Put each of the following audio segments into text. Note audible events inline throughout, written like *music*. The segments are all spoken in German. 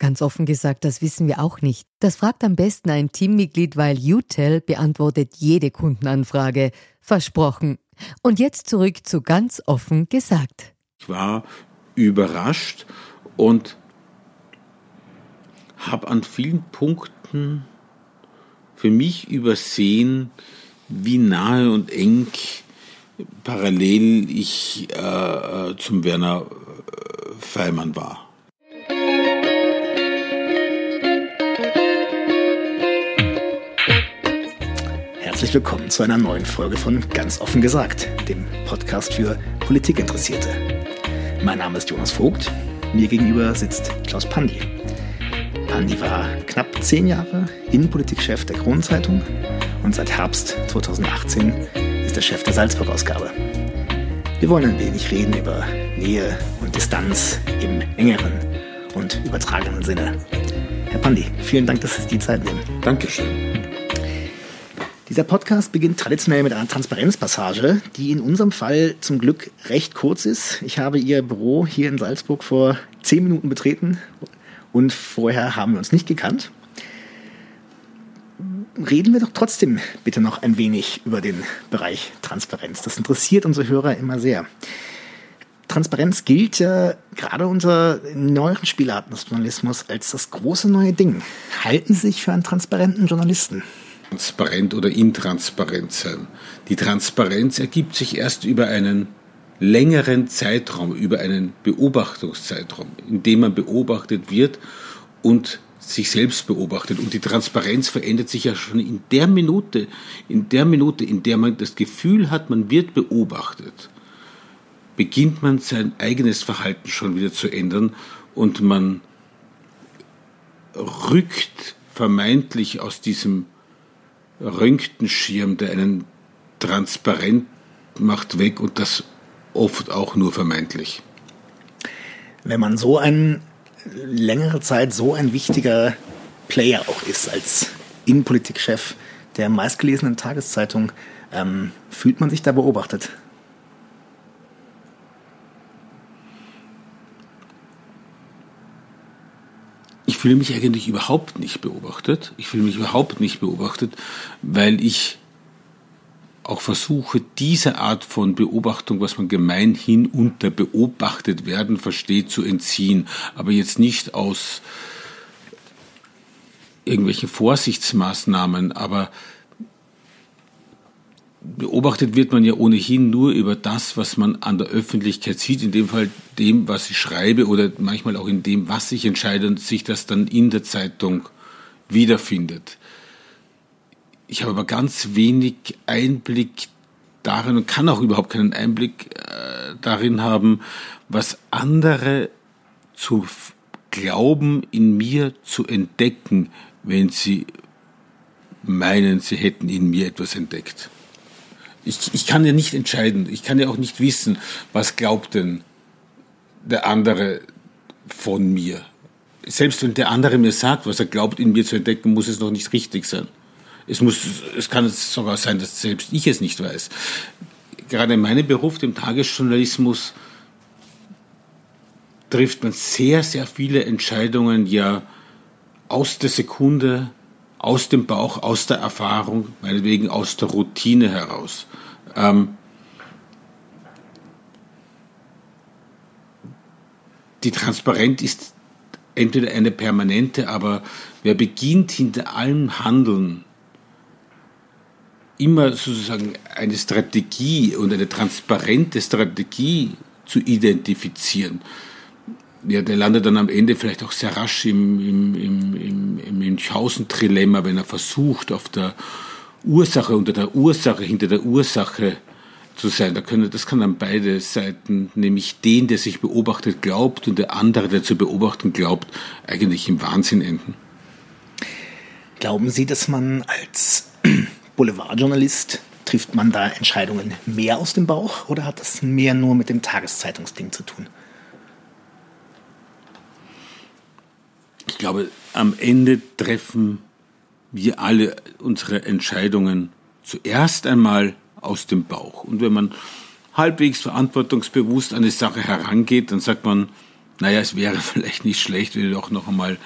Ganz offen gesagt, das wissen wir auch nicht. Das fragt am besten ein Teammitglied, weil UTEL beantwortet jede Kundenanfrage. Versprochen. Und jetzt zurück zu ganz offen gesagt. Ich war überrascht und habe an vielen Punkten für mich übersehen, wie nahe und eng parallel ich äh, zum Werner äh, Feimann war. Herzlich willkommen zu einer neuen Folge von Ganz offen gesagt, dem Podcast für Politikinteressierte. Mein Name ist Jonas Vogt, mir gegenüber sitzt Klaus Pandi. Pandi war knapp zehn Jahre Innenpolitikchef der Kronenzeitung und seit Herbst 2018 ist er Chef der Salzburg-Ausgabe. Wir wollen ein wenig reden über Nähe und Distanz im engeren und übertragenen Sinne. Herr Pandi, vielen Dank, dass Sie die Zeit nehmen. Dankeschön. Dieser Podcast beginnt traditionell mit einer Transparenzpassage, die in unserem Fall zum Glück recht kurz ist. Ich habe Ihr Büro hier in Salzburg vor zehn Minuten betreten und vorher haben wir uns nicht gekannt. Reden wir doch trotzdem bitte noch ein wenig über den Bereich Transparenz. Das interessiert unsere Hörer immer sehr. Transparenz gilt ja gerade unter neueren Spielarten des Journalismus als das große neue Ding. Halten Sie sich für einen transparenten Journalisten? Transparent oder intransparent sein. Die Transparenz ergibt sich erst über einen längeren Zeitraum, über einen Beobachtungszeitraum, in dem man beobachtet wird und sich selbst beobachtet. Und die Transparenz verändert sich ja schon in der Minute, in der Minute, in der man das Gefühl hat, man wird beobachtet, beginnt man sein eigenes Verhalten schon wieder zu ändern und man rückt vermeintlich aus diesem Röntgenschirm, der einen transparent macht, weg und das oft auch nur vermeintlich. Wenn man so ein längere Zeit so ein wichtiger Player auch ist als Innenpolitikchef der meistgelesenen Tageszeitung, ähm, fühlt man sich da beobachtet? Fühle mich eigentlich überhaupt nicht beobachtet. Ich fühle mich überhaupt nicht beobachtet, weil ich auch versuche, diese Art von Beobachtung, was man gemeinhin unter beobachtet werden versteht, zu entziehen. Aber jetzt nicht aus irgendwelchen Vorsichtsmaßnahmen, aber beobachtet wird man ja ohnehin nur über das, was man an der Öffentlichkeit sieht, in dem Fall dem, was ich schreibe oder manchmal auch in dem, was ich entscheide und sich das dann in der Zeitung wiederfindet. Ich habe aber ganz wenig Einblick darin und kann auch überhaupt keinen Einblick äh, darin haben, was andere zu glauben, in mir zu entdecken, wenn sie meinen, sie hätten in mir etwas entdeckt. Ich, ich kann ja nicht entscheiden, ich kann ja auch nicht wissen, was glaubt denn der andere von mir. Selbst wenn der andere mir sagt, was er glaubt, in mir zu entdecken, muss es noch nicht richtig sein. Es, muss, es kann sogar sein, dass selbst ich es nicht weiß. Gerade in meinem Beruf, dem Tagesjournalismus, trifft man sehr, sehr viele Entscheidungen ja aus der Sekunde, aus dem Bauch, aus der Erfahrung, meinetwegen aus der Routine heraus. Ähm, die Transparenz ist entweder eine permanente, aber wer beginnt hinter allem Handeln immer sozusagen eine Strategie und eine transparente Strategie zu identifizieren, ja, der landet dann am Ende vielleicht auch sehr rasch im, im, im, im, im Münchhausen-Trilemma, wenn er versucht, auf der Ursache, unter der Ursache, hinter der Ursache zu sein. Da können, das kann dann beide Seiten, nämlich den, der sich beobachtet glaubt und der andere, der zu beobachten glaubt, eigentlich im Wahnsinn enden. Glauben Sie, dass man als *clears throat* Boulevardjournalist trifft man da Entscheidungen mehr aus dem Bauch oder hat das mehr nur mit dem Tageszeitungsding zu tun? Ich glaube, am Ende treffen wir alle unsere Entscheidungen zuerst einmal aus dem Bauch. Und wenn man halbwegs verantwortungsbewusst an eine Sache herangeht, dann sagt man, naja, es wäre *laughs* vielleicht nicht schlecht, wenn wir doch noch einmal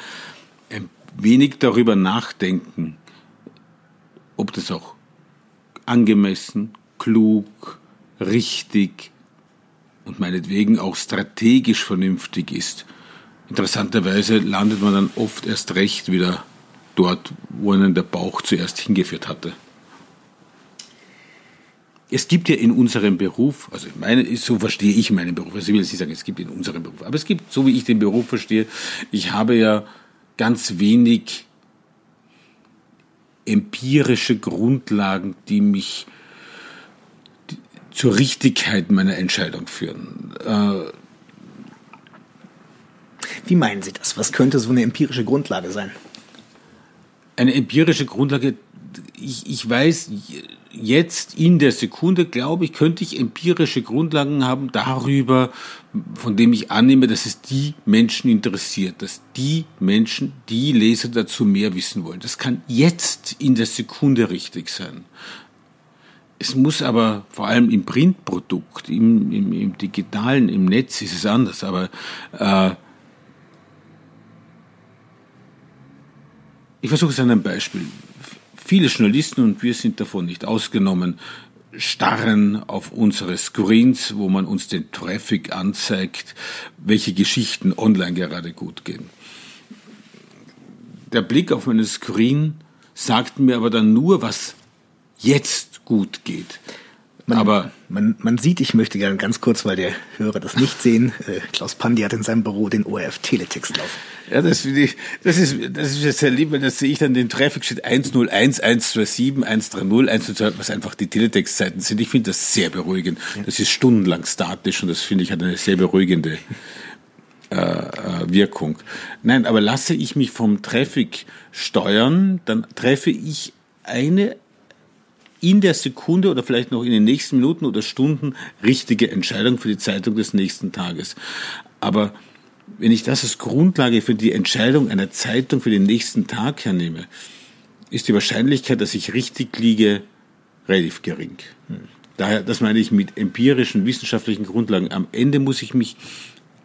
ein wenig darüber nachdenken, ob das auch angemessen, klug, richtig und meinetwegen auch strategisch vernünftig ist. Interessanterweise landet man dann oft erst recht wieder dort, wo einen der Bauch zuerst hingeführt hatte. Es gibt ja in unserem Beruf, also meine, so verstehe ich meinen Beruf, also ich will jetzt nicht sagen, es gibt in unserem Beruf, aber es gibt, so wie ich den Beruf verstehe, ich habe ja ganz wenig empirische Grundlagen, die mich zur Richtigkeit meiner Entscheidung führen. Äh, Wie meinen Sie das? Was könnte so eine empirische Grundlage sein? Eine empirische Grundlage, ich, ich weiß, jetzt in der Sekunde, glaube ich, könnte ich empirische Grundlagen haben darüber, von dem ich annehme, dass es die Menschen interessiert, dass die Menschen, die Leser dazu mehr wissen wollen. Das kann jetzt in der Sekunde richtig sein. Es muss aber vor allem im Printprodukt, im, im, im digitalen, im Netz ist es anders, aber äh, ich versuche es an einem Beispiel. Viele Journalisten, und wir sind davon nicht ausgenommen, starren auf unsere Screens, wo man uns den Traffic anzeigt, welche Geschichten online gerade gut gehen. Der Blick auf meinen Screen sagt mir aber dann nur, was jetzt gut geht. Man, aber man, man sieht, ich möchte gerne ganz kurz, weil der Hörer das nicht sehen, äh, Klaus Pandi hat in seinem Büro den ORF Teletext laufen. Ja, das, ich, das, ist, das ist jetzt sehr lieb, weil da sehe ich dann den Traffic steht 101, 127, 130, 122, was einfach die Teletextzeiten sind. Ich finde das sehr beruhigend. Das ist stundenlang statisch und das finde ich hat eine sehr beruhigende äh, äh, Wirkung. Nein, aber lasse ich mich vom Traffic steuern, dann treffe ich eine in der Sekunde oder vielleicht noch in den nächsten Minuten oder Stunden richtige Entscheidung für die Zeitung des nächsten Tages. Aber wenn ich das als Grundlage für die Entscheidung einer Zeitung für den nächsten Tag hernehme, ist die Wahrscheinlichkeit, dass ich richtig liege, relativ gering. Daher, das meine ich mit empirischen, wissenschaftlichen Grundlagen. Am Ende muss ich mich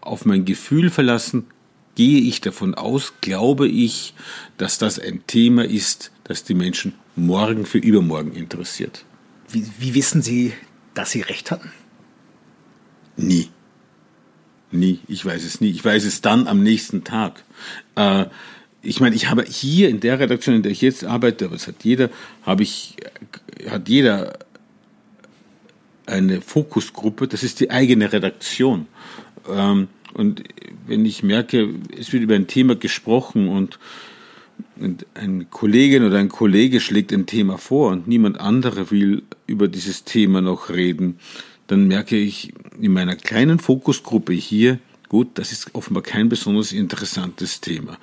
auf mein Gefühl verlassen. Gehe ich davon aus, glaube ich, dass das ein Thema ist, das die Menschen morgen für übermorgen interessiert. Wie, wie wissen Sie, dass Sie recht hatten? Nie. Nie. Ich weiß es nie. Ich weiß es dann am nächsten Tag. Äh, ich meine, ich habe hier in der Redaktion, in der ich jetzt arbeite, aber es hat jeder, habe ich, hat jeder eine Fokusgruppe, das ist die eigene Redaktion. Ähm, und wenn ich merke, es wird über ein Thema gesprochen und und ein Kollegin oder ein Kollege schlägt ein Thema vor und niemand andere will über dieses Thema noch reden, dann merke ich in meiner kleinen Fokusgruppe hier, gut, das ist offenbar kein besonders interessantes Thema.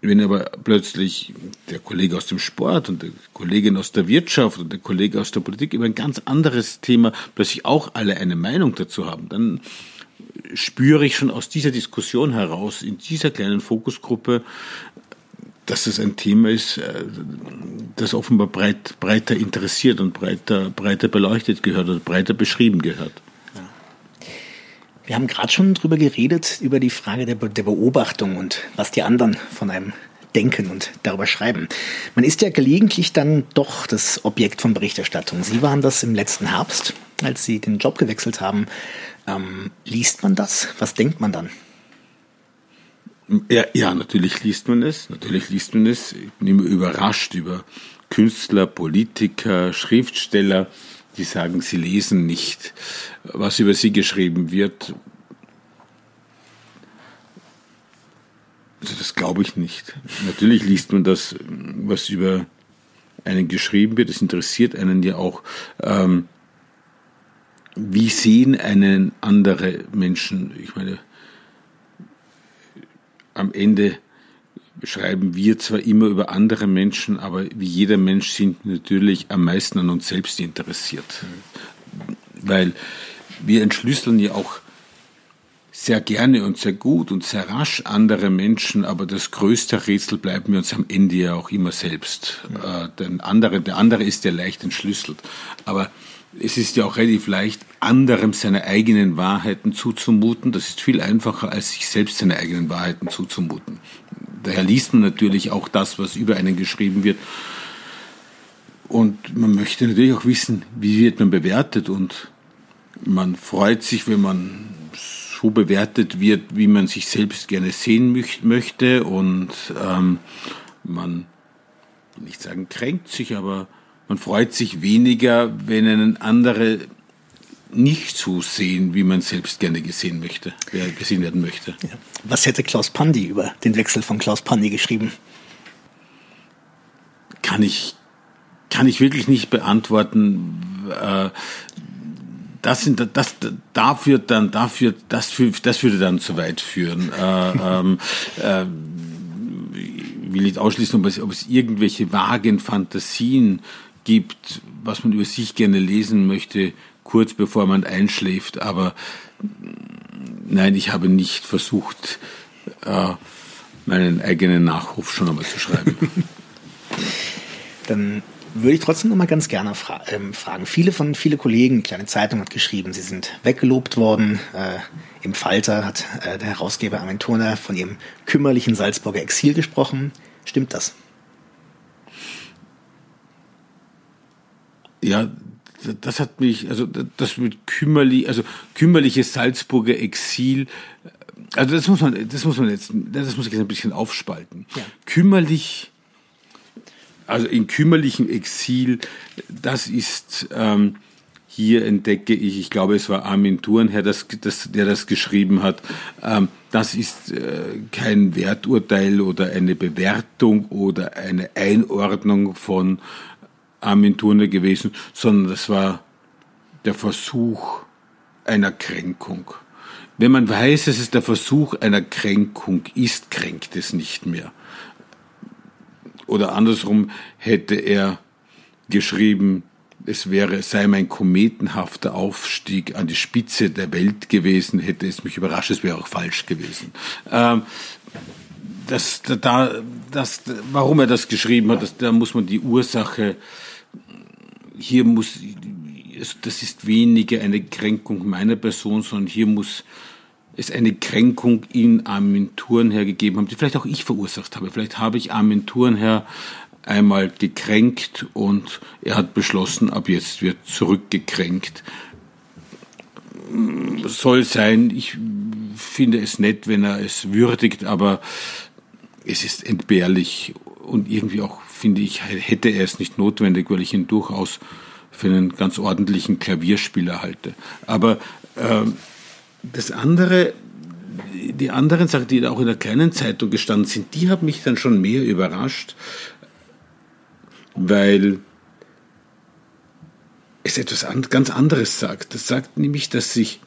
Wenn aber plötzlich der Kollege aus dem Sport und der Kollegin aus der Wirtschaft und der Kollege aus der Politik über ein ganz anderes Thema plötzlich auch alle eine Meinung dazu haben, dann spüre ich schon aus dieser Diskussion heraus, in dieser kleinen Fokusgruppe, dass es ein Thema ist, äh, das offenbar breit, breiter interessiert und breiter, breiter beleuchtet gehört oder breiter beschrieben gehört. Wir haben gerade schon drüber geredet, über die Frage der, der Beobachtung und was die anderen von einem denken und darüber schreiben. Man ist ja gelegentlich dann doch das Objekt von Berichterstattung. Sie waren das im letzten Herbst, als Sie den Job gewechselt haben. Ähm, liest man das? Was denkt man dann? Ja, ja, natürlich liest man es. Natürlich liest man es. Ich bin immer überrascht über Künstler, Politiker, Schriftsteller, die sagen, sie lesen nicht, was über sie geschrieben wird. Also das glaube ich nicht. Natürlich liest man das, was über einen geschrieben wird. Es interessiert einen ja auch. Ähm, wie sehen einen andere Menschen? Ich meine, am Ende schreiben wir zwar immer über andere Menschen, aber wie jeder Mensch sind natürlich am meisten an uns selbst interessiert. Weil wir entschlüsseln ja auch sehr gerne und sehr gut und sehr rasch andere Menschen, aber das größte Rätsel bleiben wir uns am Ende ja auch immer selbst. Ja. Äh, denn andere, der andere ist ja leicht entschlüsselt. Aber es ist ja auch relativ leicht, anderem seine eigenen Wahrheiten zuzumuten. Das ist viel einfacher, als sich selbst seine eigenen Wahrheiten zuzumuten. Daher liest man natürlich auch das, was über einen geschrieben wird. Und man möchte natürlich auch wissen, wie wird man bewertet. Und man freut sich, wenn man so bewertet wird, wie man sich selbst gerne sehen möchte. Und ähm, man, nicht sagen, kränkt sich, aber man freut sich weniger, wenn einen andere nicht so sehen, wie man selbst gerne gesehen möchte, gesehen werden möchte. Ja. Was hätte Klaus Pandi über den Wechsel von Klaus Pandi geschrieben? Kann ich, kann ich wirklich nicht beantworten. Äh, das sind das dafür dann dafür das das würde dann zu weit führen. Äh, ähm, äh, will nicht ausschließen, ob es, ob es irgendwelche vagen Fantasien gibt, was man über sich gerne lesen möchte, kurz bevor man einschläft. Aber nein, ich habe nicht versucht, äh, meinen eigenen Nachruf schon einmal zu schreiben. *laughs* Dann würde ich trotzdem noch mal ganz gerne fra ähm, fragen. Viele von viele Kollegen, kleine Zeitung hat geschrieben, sie sind weggelobt worden. Äh, Im Falter hat äh, der Herausgeber Armin Turner von ihrem kümmerlichen Salzburger Exil gesprochen. Stimmt das? Ja, das hat mich, also das mit kümmerlich, also kümmerliches Salzburger Exil, also das muss man, das muss man jetzt, das muss ich jetzt ein bisschen aufspalten. Ja. Kümmerlich, also in kümmerlichem Exil, das ist, ähm, hier entdecke ich, ich glaube, es war Armin Thurnherr, das, das, der das geschrieben hat. Ähm, das ist äh, kein Werturteil oder eine Bewertung oder eine Einordnung von Armin Turner gewesen, sondern das war der Versuch einer Kränkung. Wenn man weiß, dass es der Versuch einer Kränkung ist, kränkt es nicht mehr. Oder andersrum hätte er geschrieben, es wäre, sei mein kometenhafter Aufstieg an die Spitze der Welt gewesen, hätte es mich überrascht, es wäre auch falsch gewesen. Ähm, das, da, das, warum er das geschrieben hat, das, da muss man die Ursache hier muss, das ist weniger eine Kränkung meiner Person, sondern hier muss es eine Kränkung in Armin Thurnherr gegeben haben, die vielleicht auch ich verursacht habe. Vielleicht habe ich Armin Thurnherr einmal gekränkt und er hat beschlossen, ab jetzt wird zurückgekränkt. Soll sein, ich finde es nett, wenn er es würdigt, aber es ist entbehrlich und irgendwie auch finde ich, hätte er es nicht notwendig, weil ich ihn durchaus für einen ganz ordentlichen Klavierspieler halte. Aber äh, das andere, die anderen Sachen, die auch in der kleinen Zeitung gestanden sind, die haben mich dann schon mehr überrascht, weil es etwas ganz anderes sagt. Das sagt nämlich, dass sich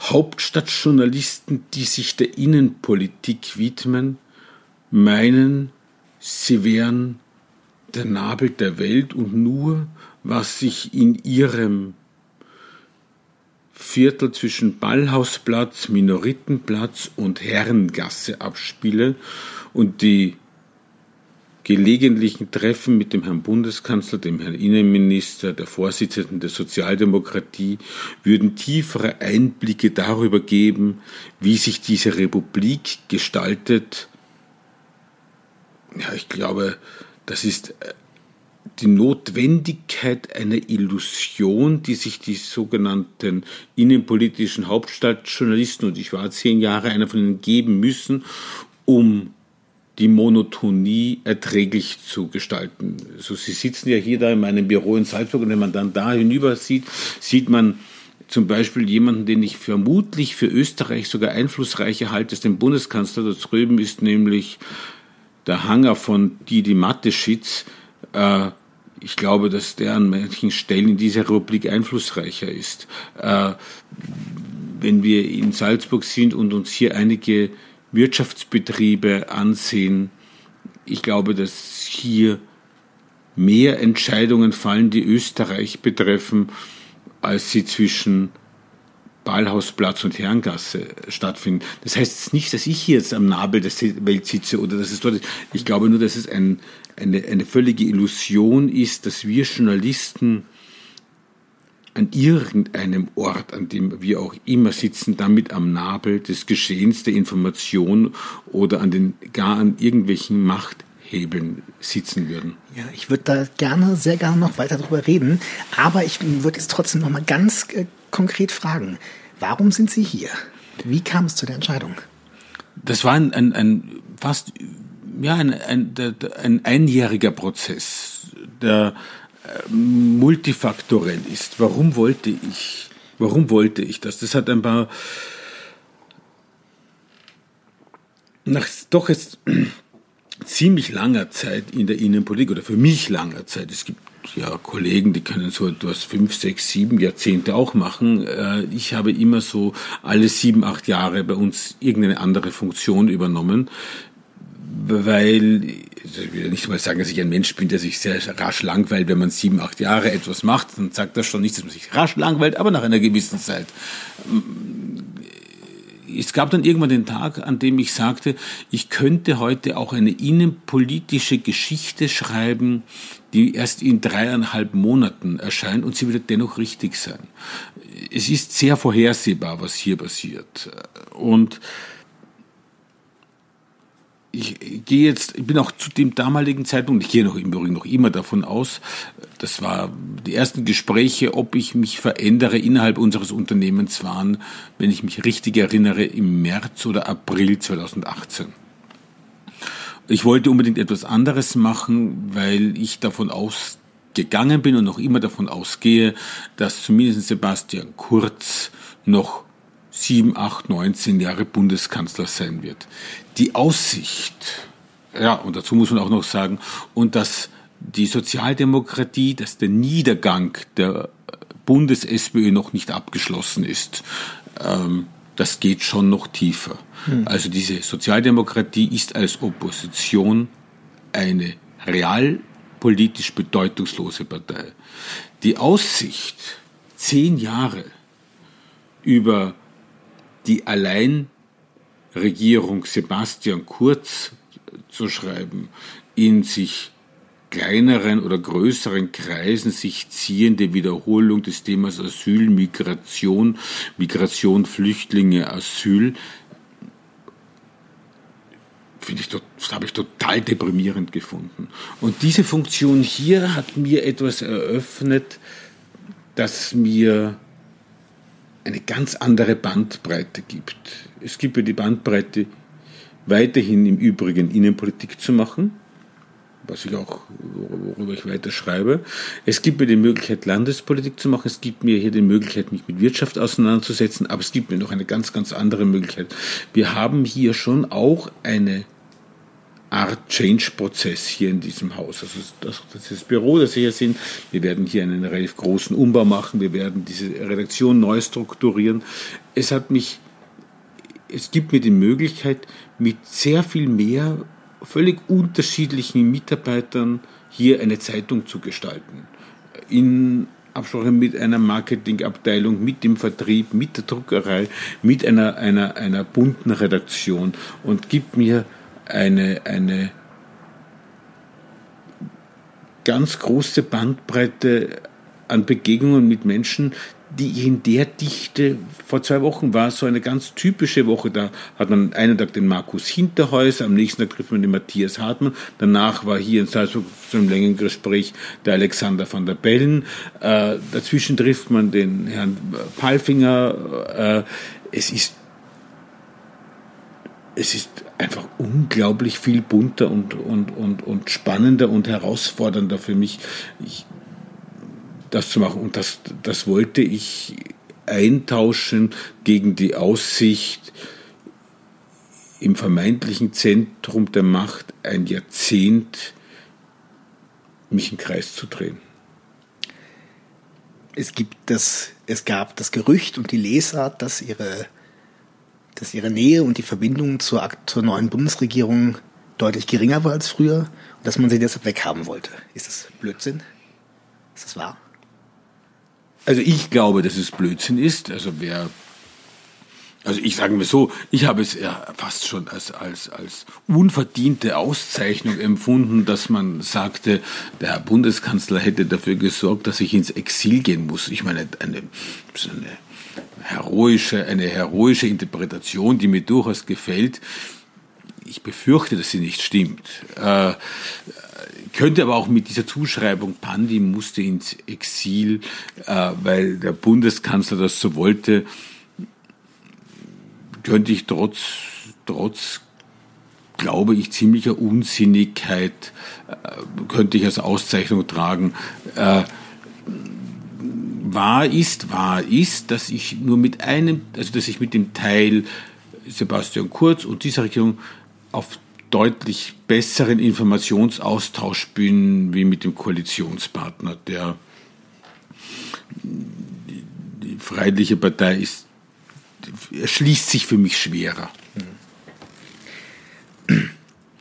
Hauptstadtjournalisten, die sich der Innenpolitik widmen, meinen, sie wären der Nabel der Welt und nur was sich in ihrem Viertel zwischen Ballhausplatz, Minoritenplatz und Herrengasse abspiele und die gelegentlichen Treffen mit dem Herrn Bundeskanzler, dem Herrn Innenminister, der Vorsitzenden der Sozialdemokratie würden tiefere Einblicke darüber geben, wie sich diese Republik gestaltet ja, ich glaube, das ist äh, die Notwendigkeit einer Illusion, die sich die sogenannten innenpolitischen Hauptstadtjournalisten, und ich war zehn Jahre einer von ihnen, geben müssen, um die Monotonie erträglich zu gestalten. So, Sie sitzen ja hier da in meinem Büro in Salzburg und wenn man dann da hinüber sieht, sieht man zum Beispiel jemanden, den ich vermutlich für Österreich sogar einflussreicher halte als den Bundeskanzler da drüben, ist nämlich der Hanger von Didi Mateschitz. Äh, ich glaube, dass der an manchen Stellen in dieser Republik einflussreicher ist. Äh, wenn wir in Salzburg sind und uns hier einige Wirtschaftsbetriebe ansehen, ich glaube, dass hier mehr Entscheidungen fallen, die Österreich betreffen, als sie zwischen Ballhausplatz und Herrengasse stattfinden. Das heißt nicht, dass ich hier jetzt am Nabel der Welt sitze oder dass es dort ist. Ich glaube nur, dass es ein, eine, eine völlige Illusion ist, dass wir Journalisten an irgendeinem Ort, an dem wir auch immer sitzen, damit am Nabel des Geschehens, der Information oder an den, gar an irgendwelchen Machthebeln sitzen würden. Ja, ich würde da gerne, sehr gerne noch weiter darüber reden, aber ich würde jetzt trotzdem noch mal ganz äh, konkret fragen, warum sind Sie hier? Wie kam es zu der Entscheidung? Das war ein, ein, ein fast ja, ein, ein, ein einjähriger Prozess, der äh, multifaktorell ist. Warum wollte ich, warum wollte ich das? Das hat ein paar, nach doch jetzt *clears throat* ziemlich langer Zeit in der Innenpolitik oder für mich langer Zeit. Es gibt ja Kollegen, die können so etwas fünf, sechs, sieben Jahrzehnte auch machen. Äh, ich habe immer so alle sieben, acht Jahre bei uns irgendeine andere Funktion übernommen weil also ich will nicht mal sagen, dass ich ein Mensch bin, der sich sehr rasch langweilt, wenn man sieben, acht Jahre etwas macht, dann sagt das schon nicht, dass man sich rasch langweilt, aber nach einer gewissen Zeit. Es gab dann irgendwann den Tag, an dem ich sagte, ich könnte heute auch eine innenpolitische Geschichte schreiben, die erst in dreieinhalb Monaten erscheint und sie wird dennoch richtig sein. Es ist sehr vorhersehbar, was hier passiert. Und ich gehe jetzt, ich bin auch zu dem damaligen Zeitpunkt, ich gehe noch im Übrigen noch immer davon aus, das war die ersten Gespräche, ob ich mich verändere innerhalb unseres Unternehmens waren, wenn ich mich richtig erinnere, im März oder April 2018. Ich wollte unbedingt etwas anderes machen, weil ich davon ausgegangen bin und noch immer davon ausgehe, dass zumindest Sebastian Kurz noch sieben, acht, neunzehn Jahre Bundeskanzler sein wird. Die Aussicht, ja, und dazu muss man auch noch sagen, und dass die Sozialdemokratie, dass der Niedergang der Bundes-SPÖ noch nicht abgeschlossen ist, ähm, das geht schon noch tiefer. Hm. Also diese Sozialdemokratie ist als Opposition eine realpolitisch bedeutungslose Partei. Die Aussicht, zehn Jahre über die Alleinregierung Sebastian Kurz zu schreiben, in sich kleineren oder größeren Kreisen sich ziehende Wiederholung des Themas Asyl, Migration, Migration, Flüchtlinge, Asyl, finde ich, habe ich total deprimierend gefunden. Und diese Funktion hier hat mir etwas eröffnet, das mir eine ganz andere Bandbreite gibt. Es gibt ja die Bandbreite, weiterhin im Übrigen Innenpolitik zu machen, was ich auch, worüber ich weiter schreibe. Es gibt mir die Möglichkeit, Landespolitik zu machen. Es gibt mir hier die Möglichkeit, mich mit Wirtschaft auseinanderzusetzen. Aber es gibt mir noch eine ganz, ganz andere Möglichkeit. Wir haben hier schon auch eine Art Change-Prozess hier in diesem Haus. Also das, das, das Büro, das Sie hier sehen. Wir werden hier einen relativ großen Umbau machen. Wir werden diese Redaktion neu strukturieren. Es hat mich, es gibt mir die Möglichkeit, mit sehr viel mehr völlig unterschiedlichen Mitarbeitern hier eine Zeitung zu gestalten. In Absprache mit einer Marketingabteilung, mit dem Vertrieb, mit der Druckerei, mit einer, einer, einer bunten Redaktion und gibt mir eine, eine ganz große Bandbreite an Begegnungen mit Menschen, die in der Dichte vor zwei Wochen war so eine ganz typische Woche. Da hat man einen Tag den Markus Hinterhäuser, am nächsten Tag trifft man den Matthias Hartmann. Danach war hier in Salzburg zu einem längeren Gespräch der Alexander van der Bellen. Äh, dazwischen trifft man den Herrn Palfinger. Äh, es ist es ist einfach unglaublich viel bunter und, und, und, und spannender und herausfordernder für mich, ich, das zu machen. Und das, das wollte ich eintauschen gegen die Aussicht, im vermeintlichen Zentrum der Macht ein Jahrzehnt mich im Kreis zu drehen. Es gibt das, es gab das Gerücht und die Lesart, dass ihre, dass ihre Nähe und die Verbindung zur, zur neuen Bundesregierung deutlich geringer war als früher und dass man sie deshalb weghaben wollte. Ist das Blödsinn? Ist das wahr? Also ich glaube, dass es Blödsinn ist. Also wer also ich sage mir so, ich habe es ja fast schon als, als, als unverdiente Auszeichnung empfunden, dass man sagte, der Herr Bundeskanzler hätte dafür gesorgt, dass ich ins Exil gehen muss. Ich meine, eine, eine heroische, eine heroische Interpretation, die mir durchaus gefällt. Ich befürchte, dass sie nicht stimmt. Äh, könnte aber auch mit dieser Zuschreibung, Pandi musste ins Exil, äh, weil der Bundeskanzler das so wollte, könnte ich trotz, trotz glaube ich, ziemlicher Unsinnigkeit, äh, könnte ich als Auszeichnung tragen. Äh, wahr ist, wahr ist, dass ich nur mit einem, also dass ich mit dem Teil Sebastian Kurz und dieser Regierung auf deutlich besseren Informationsaustausch bin wie mit dem Koalitionspartner. Der die Freiheitliche Partei ist erschließt sich für mich schwerer.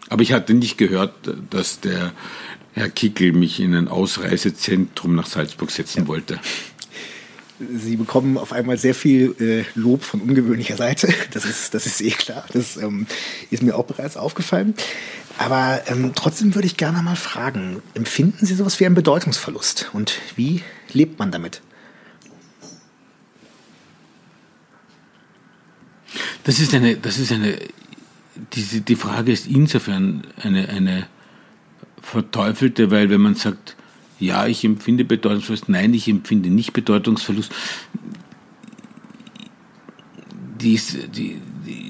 Aber ich hatte nicht gehört, dass der Herr Kickel mich in ein Ausreisezentrum nach Salzburg setzen ja. wollte. Sie bekommen auf einmal sehr viel äh, Lob von ungewöhnlicher Seite. *laughs* Das ist, das ist eh klar. Das ähm, ist mir auch bereits aufgefallen. Aber ähm, trotzdem würde ich gerne mal fragen, empfinden Sie sowas wie einen Bedeutungsverlust? Und wie lebt man damit? Das ist eine, das ist eine, diese, die Frage ist insofern eine, eine verteufelte, weil wenn man sagt, ja, ich empfinde Bedeutungsverlust, nein, ich empfinde nicht Bedeutungsverlust, die, ist, die,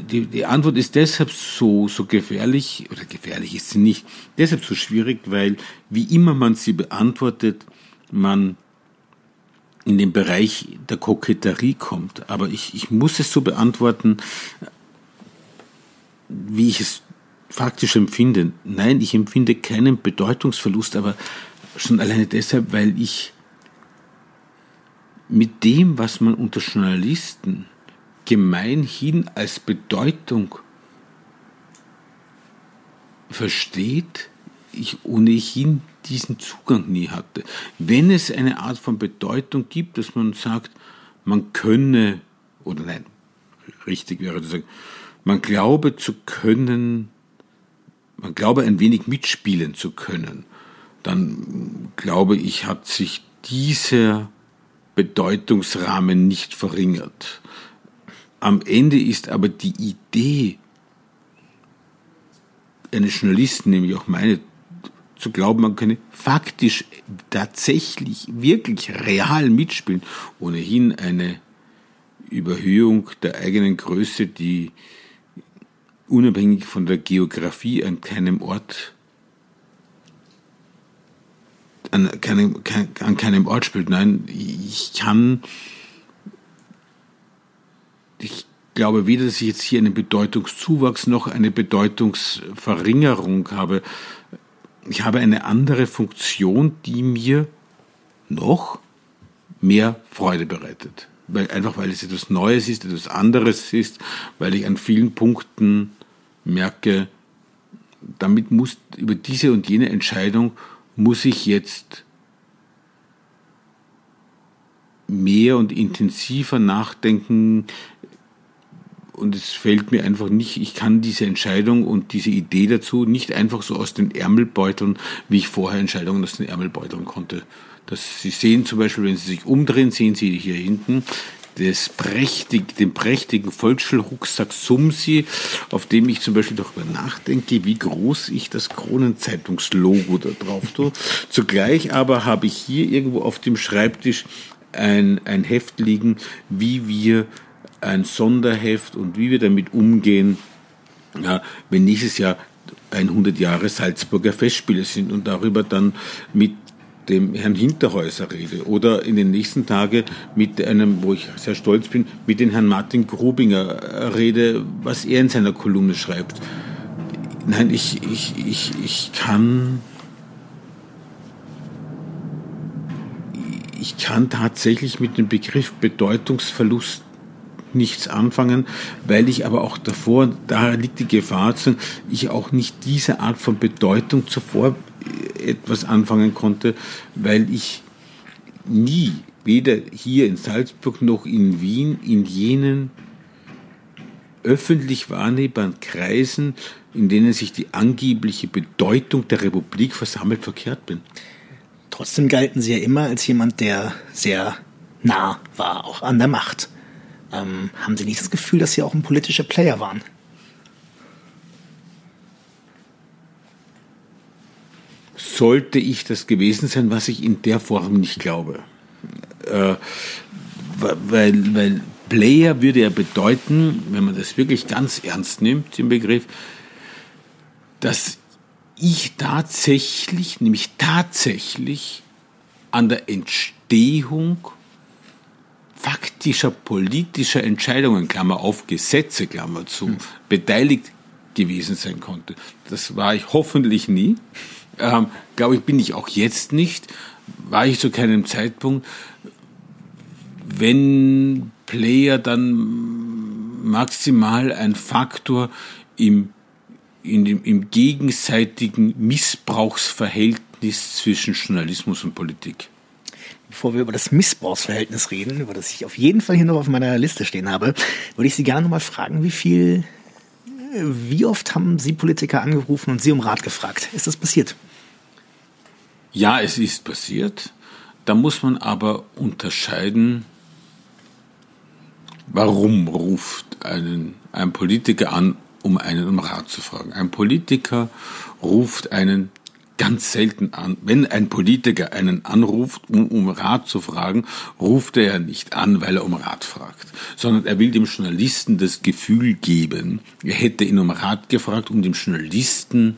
die, die Antwort ist deshalb so, so gefährlich, oder gefährlich ist sie nicht, deshalb so schwierig, weil wie immer man sie beantwortet, man in den Bereich der Koketterie kommt. Aber ich, ich muss es so beantworten, wie ich es faktisch empfinde. Nein, ich empfinde keinen Bedeutungsverlust, aber schon alleine deshalb, weil ich mit dem, was man unter Journalisten gemeinhin als Bedeutung versteht, ich ohnehin diesen Zugang nie hatte. Wenn es eine Art von Bedeutung gibt, dass man sagt, man könne, oder nein, richtig wäre zu sagen, man glaube zu können, man glaube ein wenig mitspielen zu können, dann glaube ich, hat sich dieser Bedeutungsrahmen nicht verringert. Am Ende ist aber die Idee eines Journalisten, nämlich auch meine, zu glauben, man könne faktisch tatsächlich wirklich real mitspielen, ohnehin eine Überhöhung der eigenen Größe, die unabhängig von der Geografie an keinem Ort an keinem, an keinem Ort spielt. Nein, ich kann, ich glaube weder, dass ich jetzt hier einen Bedeutungszuwachs noch eine Bedeutungsverringerung habe ich habe eine andere Funktion, die mir noch mehr Freude bereitet. Weil, einfach weil es etwas Neues ist, etwas anderes ist, weil ich an vielen Punkten merke, damit muss, über diese und jene Entscheidung muss ich jetzt mehr und intensiver nachdenken, und es fällt mir einfach nicht, ich kann diese Entscheidung und diese Idee dazu nicht einfach so aus den Ärmelbeuteln, wie ich vorher Entscheidungen aus den Ärmelbeuteln konnte. Das, Sie sehen zum Beispiel, wenn Sie sich umdrehen, sehen Sie hier hinten das prächtig, den prächtigen Volksschulrucksack Sumsi, auf dem ich zum Beispiel darüber nachdenke, wie groß ich das Kronenzeitungslogo da drauf tue. *laughs* Zugleich aber habe ich hier irgendwo auf dem Schreibtisch ein, ein Heft liegen, wie wir ein Sonderheft und wie wir damit umgehen, ja, wenn nächstes Jahr 100 Jahre Salzburger Festspiele sind und darüber dann mit dem Herrn Hinterhäuser rede oder in den nächsten Tagen mit einem, wo ich sehr stolz bin, mit dem Herrn Martin Grubinger rede, was er in seiner Kolumne schreibt. Nein, ich, ich, ich, ich kann ich kann tatsächlich mit dem Begriff Bedeutungsverlust nichts anfangen, weil ich aber auch davor, da liegt die Gefahr, ich auch nicht diese Art von Bedeutung zuvor etwas anfangen konnte, weil ich nie, weder hier in Salzburg noch in Wien, in jenen öffentlich wahrnehmbaren Kreisen, in denen sich die angebliche Bedeutung der Republik versammelt, verkehrt bin. Trotzdem galten Sie ja immer als jemand, der sehr nah war, auch an der Macht. Ähm, haben Sie nicht das Gefühl, dass Sie auch ein politischer Player waren? Sollte ich das gewesen sein, was ich in der Form nicht glaube. Äh, weil, weil Player würde ja bedeuten, wenn man das wirklich ganz ernst nimmt, den Begriff, dass ich tatsächlich, nämlich tatsächlich an der Entstehung faktischer politischer Entscheidungen, Klammer auf, Gesetze, Klammer zu, mhm. beteiligt gewesen sein konnte. Das war ich hoffentlich nie. Ähm, Glaube ich, bin ich auch jetzt nicht. War ich zu keinem Zeitpunkt. Wenn Player dann maximal ein Faktor im in dem, im gegenseitigen Missbrauchsverhältnis zwischen Journalismus und Politik. Bevor wir über das Missbrauchsverhältnis reden, über das ich auf jeden Fall hier noch auf meiner Liste stehen habe, würde ich Sie gerne noch mal fragen, wie viel, wie oft haben Sie Politiker angerufen und Sie um Rat gefragt? Ist das passiert? Ja, es ist passiert. Da muss man aber unterscheiden, warum ruft einen, ein Politiker an um einen um Rat zu fragen. Ein Politiker ruft einen ganz selten an. Wenn ein Politiker einen anruft, um um Rat zu fragen, ruft er nicht an, weil er um Rat fragt, sondern er will dem Journalisten das Gefühl geben, er hätte ihn um Rat gefragt, um dem Journalisten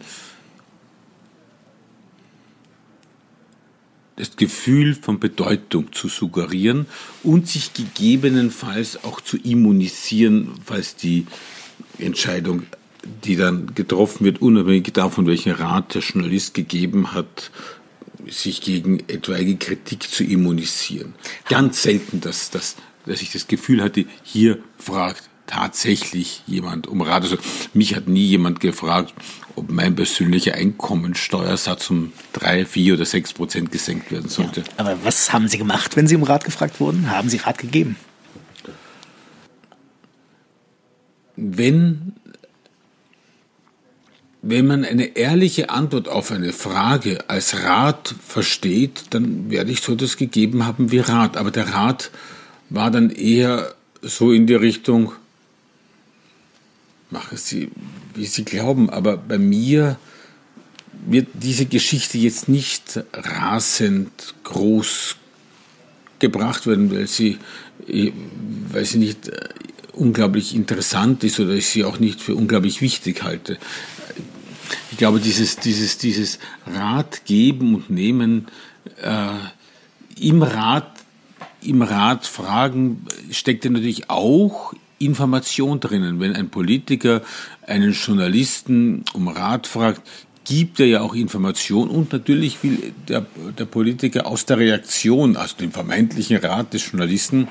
das Gefühl von Bedeutung zu suggerieren und sich gegebenenfalls auch zu immunisieren, falls die Entscheidung, die dann getroffen wird, unabhängig davon, welchen Rat der Journalist gegeben hat, sich gegen etwaige Kritik zu immunisieren. Ganz selten, dass, dass, dass ich das Gefühl hatte, hier fragt tatsächlich jemand um Rat. Also mich hat nie jemand gefragt, ob mein persönlicher Einkommensteuersatz um drei, vier oder sechs Prozent gesenkt werden sollte. Ja, aber was haben Sie gemacht, wenn Sie um Rat gefragt wurden? Haben Sie Rat gegeben? wenn, wenn man eine ehrliche Antwort auf eine Frage als Rat versteht, dann werde ich so das gegeben haben wie Rat. Aber der Rat war dann eher so in die Richtung, machen Sie, wie Sie glauben. Aber bei mir wird diese Geschichte jetzt nicht rasend groß gebracht werden, weil sie, weil sie nicht unglaublich interessant ist oder ich sie auch nicht für unglaublich wichtig halte. Ich glaube, dieses, dieses, dieses Rat geben und nehmen, äh, im Rat, im Rat fragen, steckt ja natürlich auch Information drinnen. Wenn ein Politiker einen Journalisten um Rat fragt, gibt er ja auch Information und natürlich will der, der Politiker aus der Reaktion, also dem vermeintlichen Rat des Journalisten,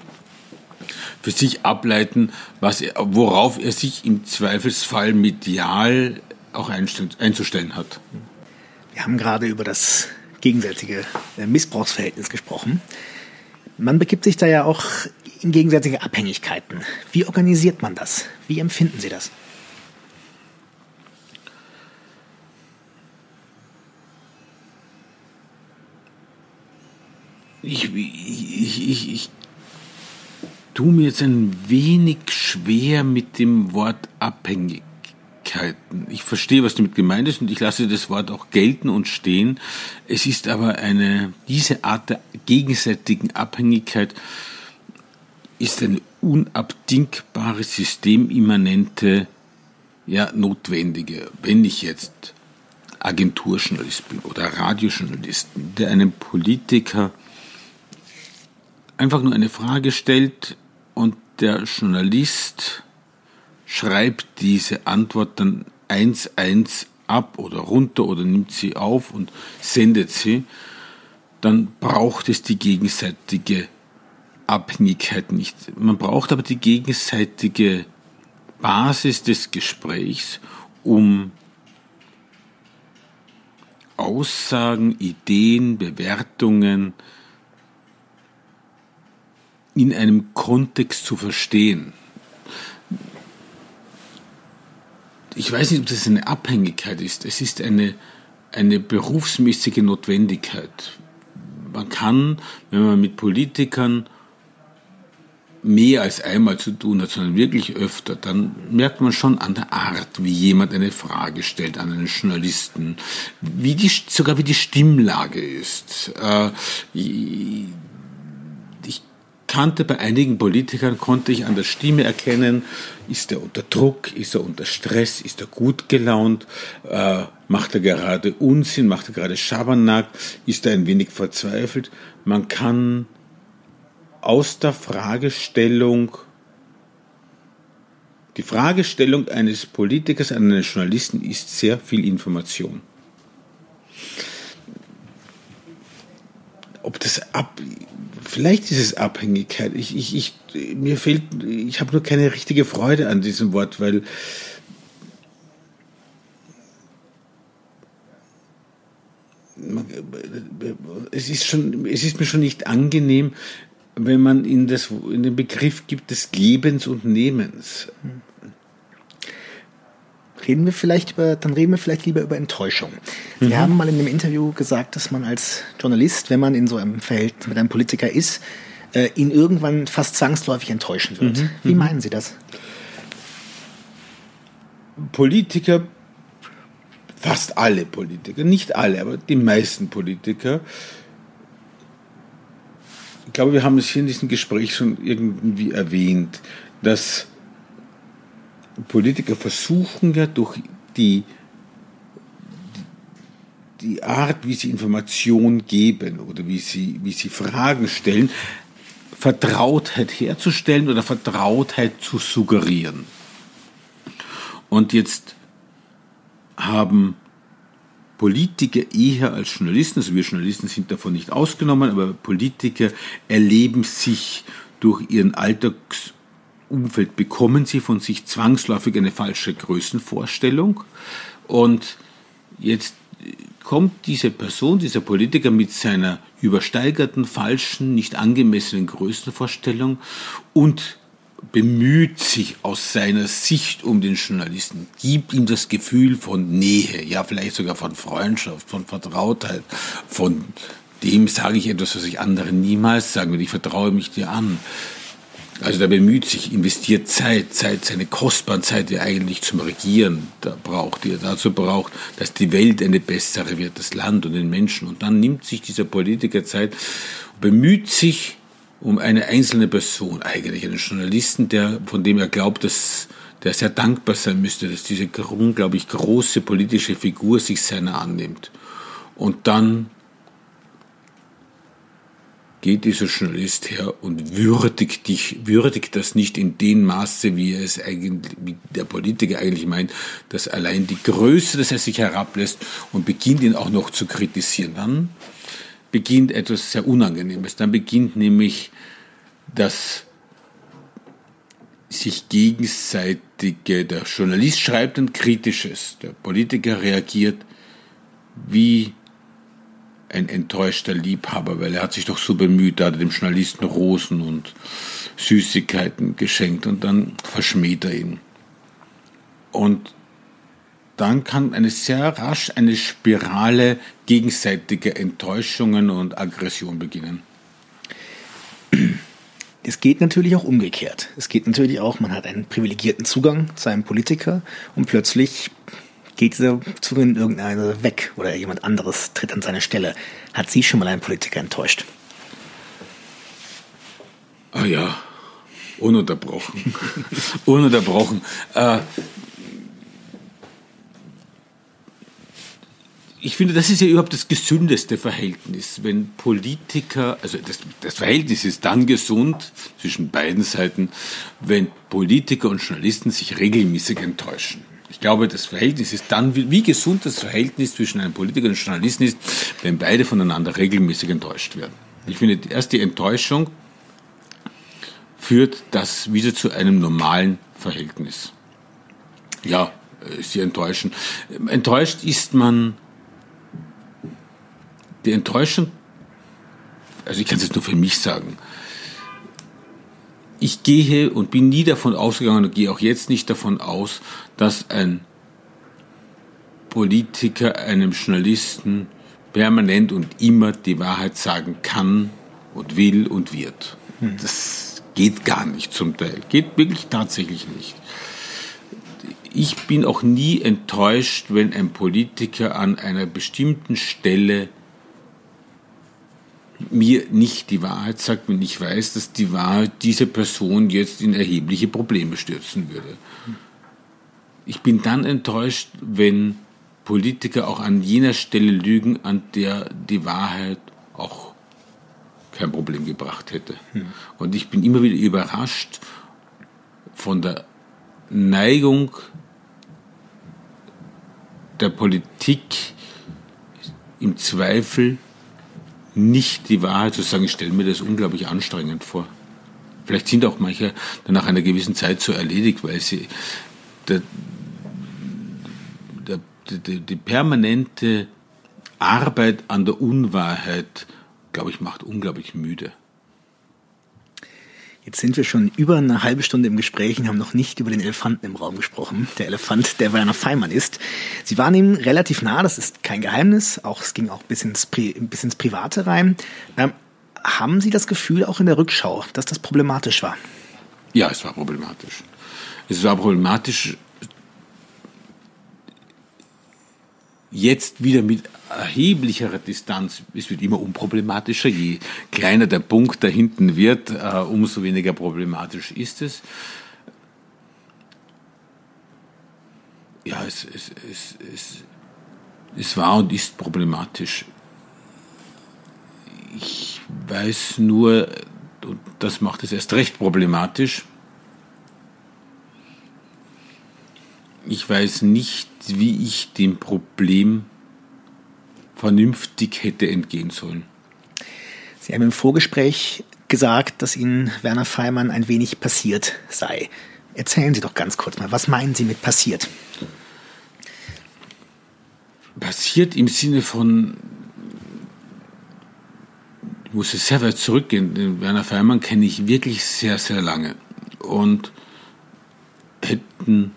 für sich ableiten, was er, worauf er sich im Zweifelsfall medial auch einzustellen hat. Wir haben gerade über das gegenseitige äh, Missbrauchsverhältnis gesprochen. Man begibt sich da ja auch in gegenseitige Abhängigkeiten. Wie organisiert man das? Wie empfinden Sie das? Ich, ich, ich, ich tue mir jetzt ein wenig schwer mit dem Wort Abhängigkeiten. Ich verstehe, was damit gemeint ist und ich lasse das Wort auch gelten und stehen. Es ist aber eine, diese Art der gegenseitigen Abhängigkeit ist eine unabdingbare, systemimmanente, ja, notwendige. Wenn ich jetzt Agenturjournalist bin oder Radiojournalist, der einem Politiker einfach nur eine Frage stellt und der Journalist schreibt diese Antwort dann eins eins ab oder runter oder nimmt sie auf und sendet sie, dann braucht es die gegenseitige Abhängigkeit nicht. Man braucht aber die gegenseitige Basis des Gesprächs, um Aussagen, Ideen, Bewertungen in einem Kontext zu verstehen. Ich weiß nicht, ob das eine Abhängigkeit ist. Es ist eine, eine berufsmäßige Notwendigkeit. Man kann, wenn man mit Politikern mehr als einmal zu tun hat, sondern wirklich öfter, dann merkt man schon an der Art, wie jemand eine Frage stellt an einen Journalisten, wie die, sogar wie die Stimmlage ist. Äh, kannte bei einigen Politikern, konnte ich an der Stimme erkennen, ist er unter Druck, ist er unter Stress, ist er gut gelaunt, äh, macht er gerade Unsinn, macht er gerade Schabernack, ist er ein wenig verzweifelt. Man kann aus der Fragestellung, die Fragestellung eines Politikers an einen Journalisten ist sehr viel Information. Ob das ab, vielleicht ist es Abhängigkeit. Ich, ich, ich, mir fehlt, ich habe nur keine richtige Freude an diesem Wort, weil es ist schon, es ist mir schon nicht angenehm, wenn man in, das, in den Begriff gibt des Gebens und Nehmens. Reden wir vielleicht über, dann reden wir vielleicht lieber über Enttäuschung. Mhm. Wir haben mal in einem Interview gesagt, dass man als Journalist, wenn man in so einem Feld mit einem Politiker ist, äh, ihn irgendwann fast zwangsläufig enttäuschen wird. Mhm. Wie mhm. meinen Sie das? Politiker, fast alle Politiker, nicht alle, aber die meisten Politiker ich glaube, wir haben es hier in diesem Gespräch schon irgendwie erwähnt, dass Politiker versuchen ja durch die, die Art, wie sie Informationen geben oder wie sie, wie sie Fragen stellen, Vertrautheit herzustellen oder Vertrautheit zu suggerieren. Und jetzt haben Politiker eher als Journalisten, also wir Journalisten sind davon nicht ausgenommen, aber Politiker erleben sich durch ihren Alltagsumfeld, bekommen sie von sich zwangsläufig eine falsche Größenvorstellung. Und jetzt kommt diese Person, dieser Politiker mit seiner übersteigerten, falschen, nicht angemessenen Größenvorstellung und bemüht sich aus seiner Sicht um den Journalisten, gibt ihm das Gefühl von Nähe, ja vielleicht sogar von Freundschaft, von Vertrautheit, von dem sage ich etwas, was ich anderen niemals sagen würde, ich vertraue mich dir an. Also der bemüht sich, investiert Zeit, Zeit, seine kostbare Zeit, die er eigentlich zum Regieren braucht, die er dazu braucht, dass die Welt eine bessere wird, das Land und den Menschen. Und dann nimmt sich dieser Politiker Zeit, bemüht sich, um eine einzelne Person, eigentlich einen Journalisten, der, von dem er glaubt, dass der sehr dankbar sein müsste, dass diese unglaublich große politische Figur sich seiner annimmt. Und dann geht dieser Journalist her und würdigt dich, würdigt das nicht in dem Maße, wie es eigentlich, wie der Politiker eigentlich meint, dass allein die Größe, dass er sich herablässt und beginnt ihn auch noch zu kritisieren. Dann beginnt etwas sehr Unangenehmes. Dann beginnt nämlich das sich gegenseitige, der Journalist schreibt ein kritisches, der Politiker reagiert wie ein enttäuschter Liebhaber, weil er hat sich doch so bemüht, da hat er dem Journalisten Rosen und Süßigkeiten geschenkt und dann verschmäht er ihn. Und dann kann eine sehr rasch eine Spirale gegenseitiger Enttäuschungen und Aggression beginnen. Es geht natürlich auch umgekehrt. Es geht natürlich auch, man hat einen privilegierten Zugang zu einem Politiker und plötzlich geht dieser Zugang in irgendeiner weg oder jemand anderes tritt an seine Stelle. Hat Sie schon mal einen Politiker enttäuscht? Ah ja, ununterbrochen. *laughs* ununterbrochen. Äh, ich finde, das ist ja überhaupt das gesündeste Verhältnis, wenn Politiker, also das, das Verhältnis ist dann gesund zwischen beiden Seiten, wenn Politiker und Journalisten sich regelmäßig enttäuschen. Ich glaube, das Verhältnis ist dann, wie gesund das Verhältnis zwischen einem Politiker und einem Journalisten ist, wenn beide voneinander regelmäßig enttäuscht werden. Ich finde, erst die Enttäuschung führt das wieder zu einem normalen Verhältnis. Ja, äh, sie enttäuschen. Enttäuscht ist man, die Enttäuschung, also ich kann es jetzt nur für mich sagen, ich gehe und bin nie davon ausgegangen und gehe auch jetzt nicht davon aus, dass ein Politiker einem Journalisten permanent und immer die Wahrheit sagen kann und will und wird. Hm. Das geht gar nicht zum Teil. Geht wirklich tatsächlich nicht. Ich bin auch nie enttäuscht, wenn ein Politiker an einer bestimmten Stelle mir nicht die Wahrheit sagt, wenn ich weiß, dass die Wahrheit diese Person jetzt in erhebliche Probleme stürzen würde. Ich bin dann enttäuscht, wenn Politiker auch an jener Stelle lügen, an der die Wahrheit auch kein Problem gebracht hätte. Hm. Und ich bin immer wieder überrascht von der Neigung der Politik im Zweifel nicht die Wahrheit zu sagen, ich stelle mir das unglaublich anstrengend vor. Vielleicht sind auch manche dann nach einer gewissen Zeit so erledigt, weil sie der, der, die, die permanente Arbeit an der Unwahrheit, glaube ich, macht unglaublich müde. Jetzt sind wir schon über eine halbe Stunde im Gespräch und haben noch nicht über den Elefanten im Raum gesprochen. Der Elefant, der Werner Feimann ist. Sie waren ihm relativ nah, das ist kein Geheimnis. Auch, es ging auch bis ins, Pri bis ins Private rein. Ähm, haben Sie das Gefühl auch in der Rückschau, dass das problematisch war? Ja, es war problematisch. Es war problematisch, jetzt wieder mit erheblicherer Distanz, es wird immer unproblematischer, je kleiner der Punkt da hinten wird, äh, umso weniger problematisch ist es. Ja, es, es, es, es, es war und ist problematisch. Ich weiß nur, und das macht es erst recht problematisch, ich weiß nicht, wie ich dem Problem vernünftig hätte entgehen sollen. Sie haben im Vorgespräch gesagt, dass Ihnen Werner Feimann ein wenig passiert sei. Erzählen Sie doch ganz kurz mal, was meinen Sie mit passiert? Passiert im Sinne von, ich muss jetzt sehr weit zurückgehen, den Werner Feimann kenne ich wirklich sehr, sehr lange. Und hätten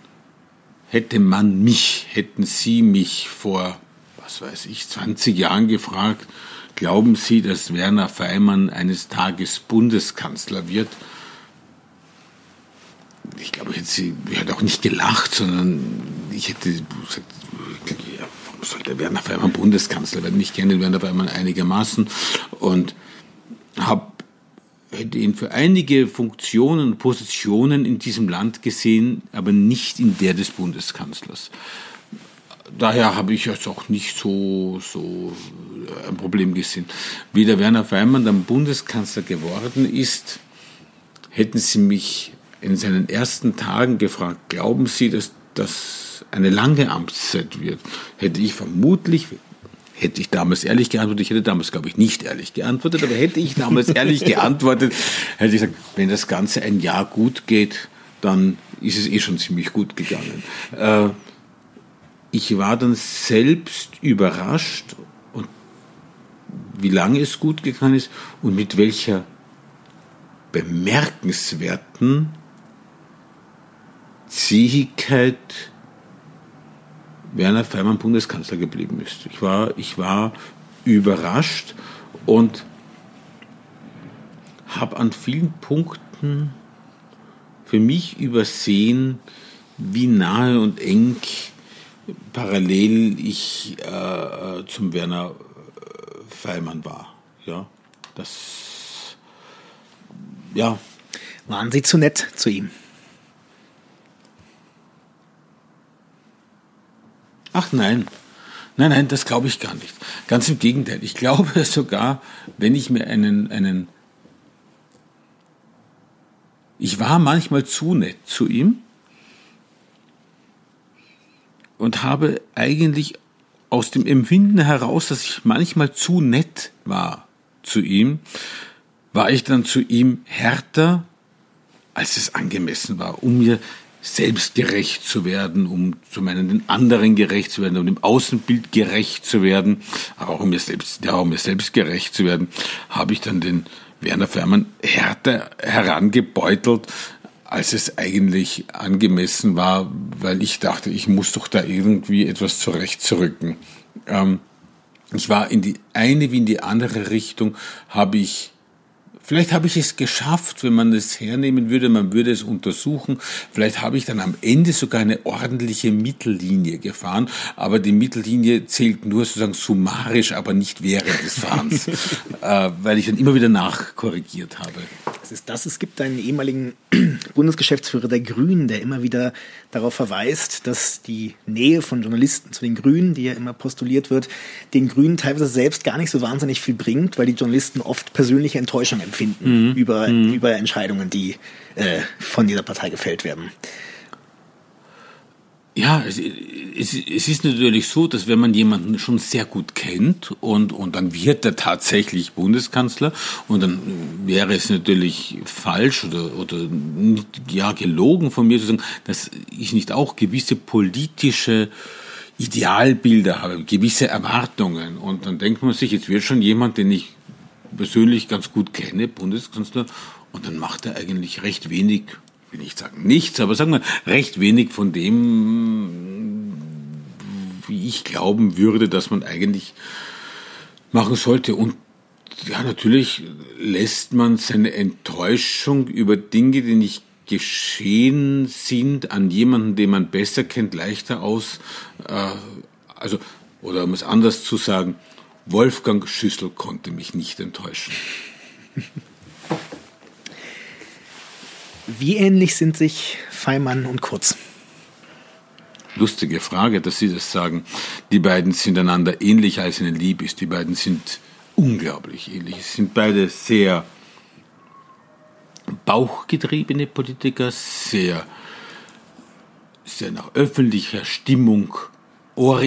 hätte man mich, hätten Sie mich vor, was weiß ich, 20 Jahren gefragt, glauben Sie, dass Werner Feimann eines Tages Bundeskanzler wird? Ich glaube, ich hätte, ich hätte auch nicht gelacht, sondern ich hätte gesagt, ja, warum sollte Werner Feimann Bundeskanzler werden? Ich kenne Werner Feimann einigermaßen und habe hätte ihn für einige Funktionen und Positionen in diesem Land gesehen, aber nicht in der des Bundeskanzlers. Daher habe ich jetzt auch nicht so, so ein Problem gesehen. Wie der Werner Feimann dann Bundeskanzler geworden ist, hätten Sie mich in seinen ersten Tagen gefragt, glauben Sie, dass das eine lange Amtszeit wird? Hätte ich vermutlich Hätte ich damals ehrlich geantwortet, ich hätte damals, glaube ich, nicht ehrlich geantwortet, aber hätte ich damals ehrlich *laughs* geantwortet, hätte ich gesagt, wenn das Ganze ein Jahr gut geht, dann ist es eh schon ziemlich gut gegangen. Äh, ich war dann selbst überrascht, und wie lange es gut gegangen ist und mit welcher bemerkenswerten Zähigkeit Werner Feimann Bundeskanzler geblieben ist. Ich war, ich war überrascht und habe an vielen Punkten für mich übersehen, wie nahe und eng parallel ich äh, zum Werner äh, Feimann war. Ja, das, ja. Waren Sie zu nett zu ihm? Ach nein, Nein, nein, das glaube ich gar nicht. Ganz im Gegenteil. Ich glaube *laughs* sogar, wenn ich mir einen, einen, ich war manchmal zu nett zu ihm und habe eigentlich aus dem Empfinden heraus, dass ich manchmal zu nett war zu ihm, war ich dann zu ihm härter, als es angemessen war, um mir selbst gerecht zu werden, um zu meinen den anderen gerecht zu werden, um dem Außenbild gerecht zu werden, aber auch um mir selbst, ja, um mir selbst gerecht zu werden, habe ich dann den Werner Fährmann härter herangebeutelt, als es eigentlich angemessen war, weil ich dachte, ich muss doch da irgendwie etwas zurechtzurücken. Ähm, ich war in die eine wie in die andere Richtung, habe ich Vielleicht habe ich es geschafft, wenn man es hernehmen würde, man würde es untersuchen. Vielleicht habe ich dann am Ende sogar eine ordentliche Mittellinie gefahren, aber die Mittellinie zählt nur sozusagen summarisch, aber nicht während des Fahrens, *laughs* äh, weil ich dann immer wieder nachkorrigiert habe. Das ist das. Es gibt einen ehemaligen *clears throat* Bundesgeschäftsführer der Grünen, der immer wieder darauf verweist, dass die Nähe von Journalisten zu den Grünen, die ja immer postuliert wird, den Grünen teilweise selbst gar nicht so wahnsinnig viel bringt, weil die Journalisten oft persönliche Enttäuschung empfinden mhm. über, mhm. über Entscheidungen, die äh, von dieser Partei gefällt werden. Ja, es, es, es, ist natürlich so, dass wenn man jemanden schon sehr gut kennt und, und dann wird er tatsächlich Bundeskanzler und dann wäre es natürlich falsch oder, oder nicht, ja, gelogen von mir zu sagen, dass ich nicht auch gewisse politische Idealbilder habe, gewisse Erwartungen. Und dann denkt man sich, jetzt wird schon jemand, den ich persönlich ganz gut kenne, Bundeskanzler, und dann macht er eigentlich recht wenig will nicht sagen nichts, aber sagen wir recht wenig von dem, wie ich glauben würde, dass man eigentlich machen sollte. Und ja, natürlich lässt man seine Enttäuschung über Dinge, die nicht geschehen sind, an jemanden, den man besser kennt, leichter aus. Äh, also, oder um es anders zu sagen, Wolfgang Schüssel konnte mich nicht enttäuschen. *laughs* Wie ähnlich sind sich Feimann und Kurz? Lustige Frage, dass Sie das sagen. Die beiden sind einander ähnlich, als ihnen lieb ist. Die beiden sind unglaublich ähnlich. Es sind beide sehr bauchgetriebene Politiker, sehr, sehr nach öffentlicher Stimmung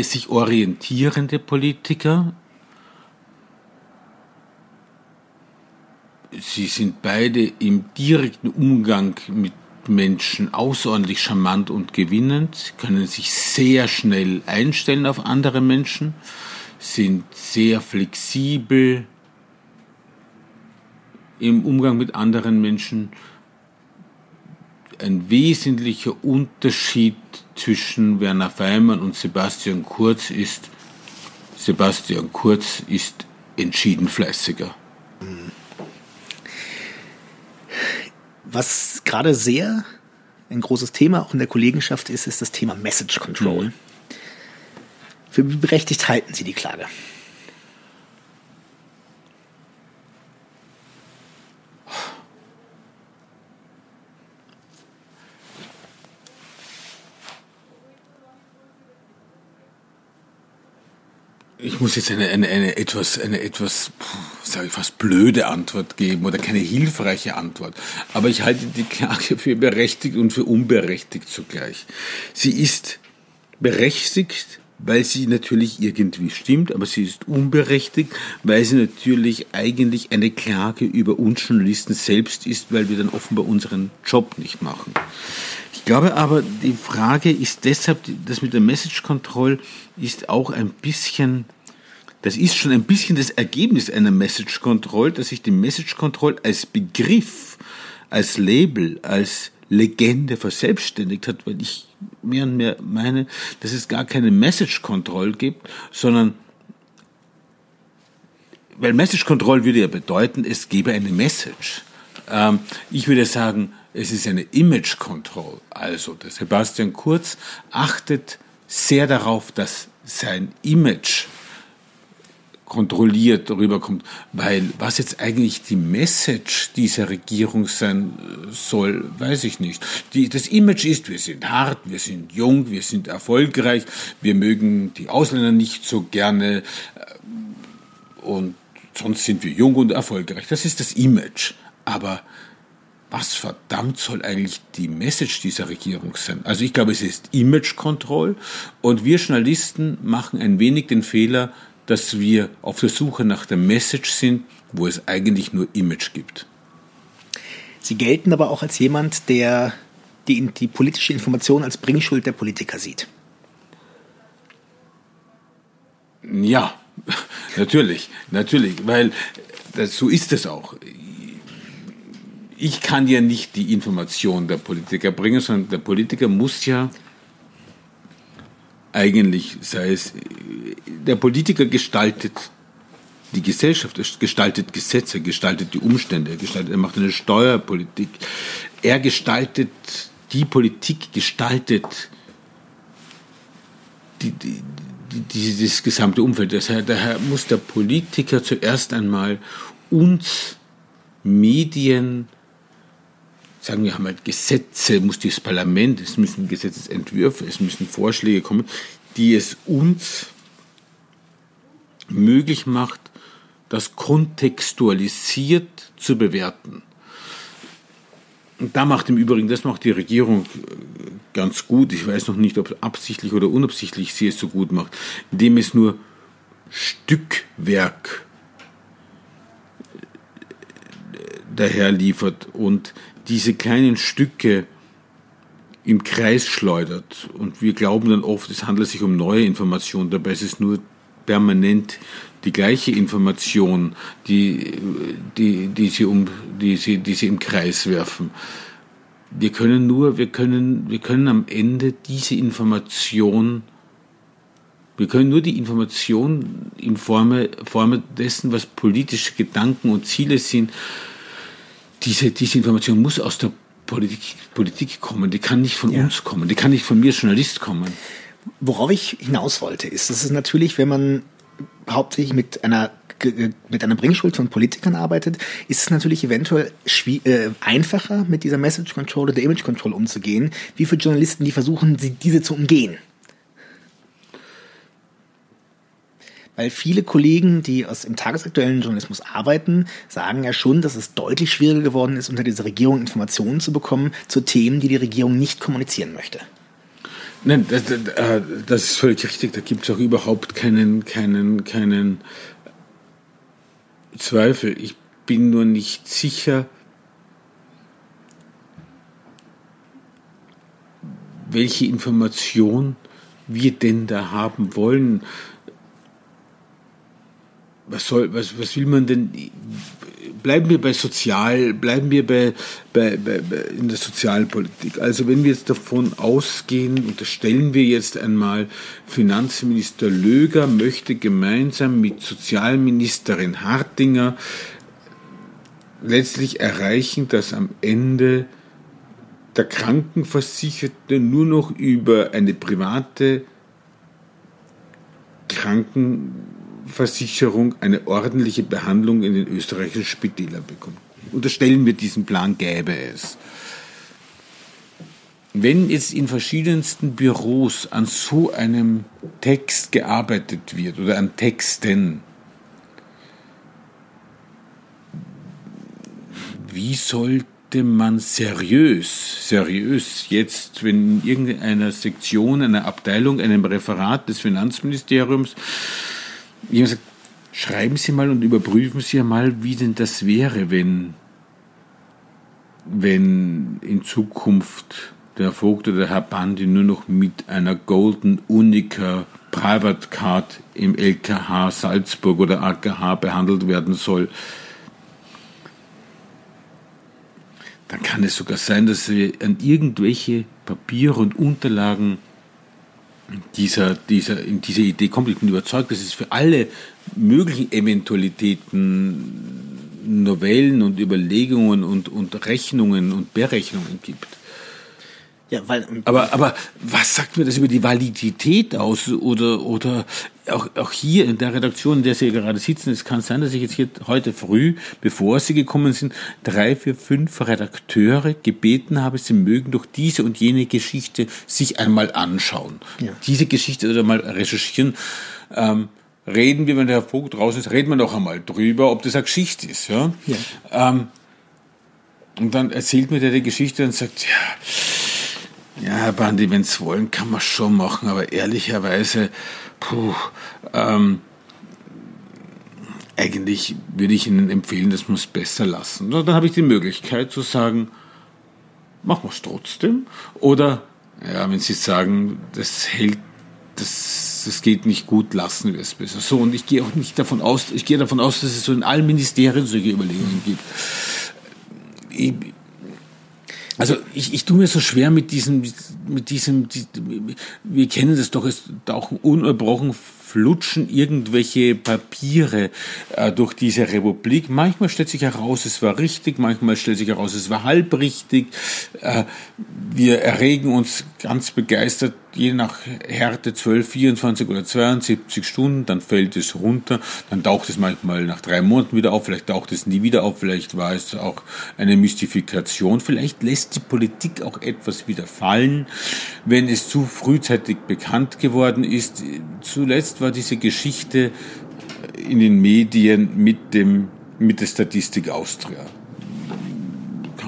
sich orientierende Politiker, Sie sind beide im direkten Umgang mit Menschen außerordentlich charmant und gewinnend. Sie können sich sehr schnell einstellen auf andere Menschen, sind sehr flexibel im Umgang mit anderen Menschen. Ein wesentlicher Unterschied zwischen Werner Feimann und Sebastian Kurz ist, Sebastian Kurz ist entschieden fleißiger. Was gerade sehr ein großes Thema auch in der Kollegenschaft ist, ist das Thema Message Control. Mhm. Für wie berechtigt halten Sie die Klage? Ich muss jetzt eine, eine, eine etwas, eine etwas, sage ich fast blöde Antwort geben oder keine hilfreiche Antwort. Aber ich halte die Klage für berechtigt und für unberechtigt zugleich. Sie ist berechtigt, weil sie natürlich irgendwie stimmt, aber sie ist unberechtigt, weil sie natürlich eigentlich eine Klage über uns Journalisten selbst ist, weil wir dann offenbar unseren Job nicht machen. Ich glaube aber, die Frage ist deshalb, das mit der Message Control ist auch ein bisschen, das ist schon ein bisschen das Ergebnis einer Message Control, dass sich die Message Control als Begriff, als Label, als Legende verselbstständigt hat, weil ich mehr und mehr meine, dass es gar keine Message Control gibt, sondern weil Message Control würde ja bedeuten, es gäbe eine Message. Ähm, ich würde sagen, es ist eine Image Control. Also der Sebastian Kurz achtet sehr darauf, dass sein Image kontrolliert rüberkommt. Weil was jetzt eigentlich die Message dieser Regierung sein soll, weiß ich nicht. Die, das Image ist, wir sind hart, wir sind jung, wir sind erfolgreich, wir mögen die Ausländer nicht so gerne äh, und sonst sind wir jung und erfolgreich. Das ist das Image. Aber was verdammt soll eigentlich die Message dieser Regierung sein? Also ich glaube, es ist Image Control und wir Journalisten machen ein wenig den Fehler, dass wir auf der Suche nach der Message sind, wo es eigentlich nur Image gibt. Sie gelten aber auch als jemand, der die, die politische Information als Bringschuld der Politiker sieht. Ja, *laughs* natürlich, natürlich, weil das, so ist es auch. Ich kann ja nicht die Information der Politiker bringen, sondern der Politiker muss ja eigentlich, sei es, der Politiker gestaltet die Gesellschaft, gestaltet Gesetze, gestaltet die Umstände, er, gestaltet, er macht eine Steuerpolitik, er gestaltet die Politik, gestaltet die, die, die, dieses gesamte Umfeld. Daher, daher muss der Politiker zuerst einmal uns Medien sagen wir haben halt Gesetze, muss das Parlament, es müssen Gesetzesentwürfe, es müssen Vorschläge kommen, die es uns möglich macht, das kontextualisiert zu bewerten. Und da macht im Übrigen, das macht die Regierung äh, ganz gut. Ich weiß noch nicht, ob absichtlich oder unabsichtlich sie es so gut macht, indem es nur Stückwerk äh, daher liefert und diese kleinen Stücke im Kreis schleudert. Und wir glauben dann oft, es handelt sich um neue Informationen. Dabei ist es nur permanent die gleiche Information, die, die, die, sie, um, die, sie, die sie im Kreis werfen. Wir können nur, wir können, wir können am Ende diese Information, wir können nur die Information in Form, Form dessen, was politische Gedanken und Ziele sind, diese, diese Information muss aus der Politik, Politik kommen, die kann nicht von ja. uns kommen, die kann nicht von mir als Journalist kommen. Worauf ich hinaus wollte, ist, dass es natürlich, wenn man hauptsächlich mit einer mit einer Bringschuld von Politikern arbeitet, ist es natürlich eventuell äh, einfacher, mit dieser Message Control oder Image Control umzugehen, wie für Journalisten, die versuchen, diese zu umgehen. Weil viele Kollegen, die aus dem tagesaktuellen Journalismus arbeiten, sagen ja schon, dass es deutlich schwieriger geworden ist, unter dieser Regierung Informationen zu bekommen zu Themen, die die Regierung nicht kommunizieren möchte. Nein, das, äh, das ist völlig richtig. Da gibt es auch überhaupt keinen, keinen, keinen Zweifel. Ich bin nur nicht sicher, welche Information wir denn da haben wollen was soll, was, was will man denn? Bleiben wir bei Sozial, bleiben wir bei, bei, bei, bei in der Sozialpolitik. Also wenn wir jetzt davon ausgehen, unterstellen wir jetzt einmal, Finanzminister Löger möchte gemeinsam mit Sozialministerin Hartinger letztlich erreichen, dass am Ende der Krankenversicherte nur noch über eine private Kranken Versicherung eine ordentliche Behandlung in den österreichischen Spitälern bekommt. Unterstellen wir diesen Plan, gäbe es. Wenn jetzt in verschiedensten Büros an so einem Text gearbeitet wird oder an Texten, wie sollte man seriös, seriös jetzt, wenn in irgendeiner Sektion, einer Abteilung, einem Referat des Finanzministeriums habe gesagt, schreiben Sie mal und überprüfen Sie mal, wie denn das wäre, wenn, wenn in Zukunft der Vogt oder der Herr Bandi nur noch mit einer Golden Unica Private Card im LKH Salzburg oder AKH behandelt werden soll. Dann kann es sogar sein, dass wir an irgendwelche Papiere und Unterlagen dieser, dieser, in dieser Idee kommt. Ich bin überzeugt, dass es für alle möglichen Eventualitäten Novellen und Überlegungen und, und Rechnungen und Berechnungen gibt. Ja, weil, aber, aber was sagt mir das über die Validität aus? Oder, oder auch, auch hier in der Redaktion, in der Sie gerade sitzen, es kann sein, dass ich jetzt hier heute früh, bevor Sie gekommen sind, drei, vier, fünf Redakteure gebeten habe, sie mögen doch diese und jene Geschichte sich einmal anschauen. Ja. Diese Geschichte oder mal recherchieren. Ähm, reden wir, wenn der Herr Vogt draußen ist, reden wir doch einmal drüber, ob das eine Geschichte ist. Ja? ja. Ähm, und dann erzählt mir der die Geschichte und sagt, ja, ja, Herr Bandi, wenn Sie wollen, kann man schon machen, aber ehrlicherweise, puh, ähm, eigentlich würde ich Ihnen empfehlen, das muss besser lassen. Dann habe ich die Möglichkeit zu sagen, machen wir es trotzdem. Oder, ja, wenn Sie sagen, das hält, das, das geht nicht gut, lassen wir es besser. So, und ich gehe auch nicht davon aus, ich gehe davon aus, dass es so in allen Ministerien solche Überlegungen gibt. Ich, also ich, ich tue mir so schwer mit diesem, mit diesem, wir kennen das doch, es tauchen ununterbrochen flutschen irgendwelche Papiere äh, durch diese Republik. Manchmal stellt sich heraus, es war richtig, manchmal stellt sich heraus, es war halbrichtig. Äh, wir erregen uns ganz begeistert je nach Härte 12, 24 oder 72 Stunden, dann fällt es runter, dann taucht es manchmal nach drei Monaten wieder auf, vielleicht taucht es nie wieder auf, vielleicht war es auch eine Mystifikation, vielleicht lässt die Politik auch etwas wieder fallen, wenn es zu frühzeitig bekannt geworden ist. Zuletzt war diese Geschichte in den Medien mit dem mit der Statistik Austria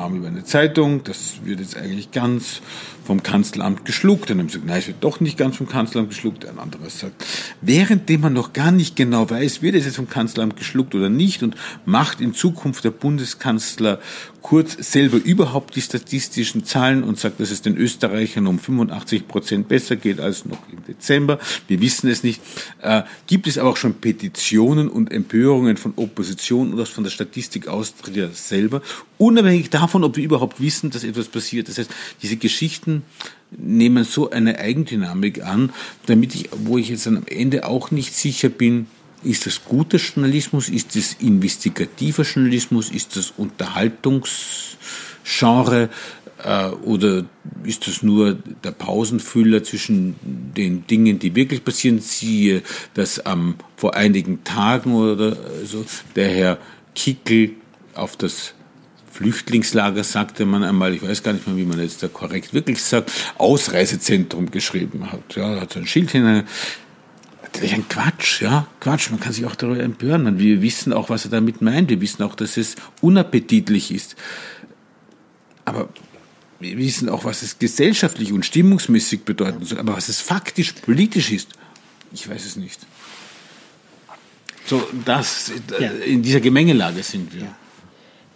kam über eine Zeitung, das wird jetzt eigentlich ganz vom Kanzleramt geschluckt. Dann haben sie gesagt, nein, es wird doch nicht ganz vom Kanzleramt geschluckt. Ein anderer sagt, währenddem man noch gar nicht genau weiß, wird es jetzt vom Kanzleramt geschluckt oder nicht und macht in Zukunft der Bundeskanzler Kurz selber überhaupt die statistischen Zahlen und sagt, dass es den Österreichern um 85 Prozent besser geht als noch im Dezember. Wir wissen es nicht. Äh, gibt es aber auch schon Petitionen und Empörungen von Opposition oder von der Statistik Austria selber, unabhängig davon, ob wir überhaupt wissen, dass etwas passiert. Das heißt, diese Geschichten nehmen so eine Eigendynamik an, damit ich, wo ich jetzt am Ende auch nicht sicher bin, ist das guter Journalismus? Ist das investigativer Journalismus? Ist das Unterhaltungsgenre? Äh, oder ist das nur der Pausenfüller zwischen den Dingen, die wirklich passieren? Siehe, dass ähm, vor einigen Tagen oder so der Herr Kickel auf das Flüchtlingslager sagte man einmal, ich weiß gar nicht mehr, wie man jetzt da korrekt wirklich sagt, Ausreisezentrum geschrieben hat. Ja, hat so ein Schild hinein natürlich ein Quatsch, ja, Quatsch. Man kann sich auch darüber empören. wir wissen auch, was er damit meint. Wir wissen auch, dass es unappetitlich ist. Aber wir wissen auch, was es gesellschaftlich und stimmungsmäßig bedeuten soll. Aber was es faktisch politisch ist, ich weiß es nicht. So, das, ja. in dieser Gemengelage sind wir. Ja.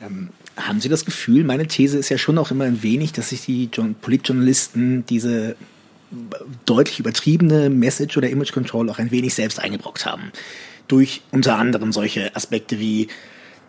Ähm, haben Sie das Gefühl, meine These ist ja schon auch immer ein wenig, dass sich die Politjournalisten diese deutlich übertriebene Message oder Image Control auch ein wenig selbst eingebrockt haben. Durch unter anderem solche Aspekte wie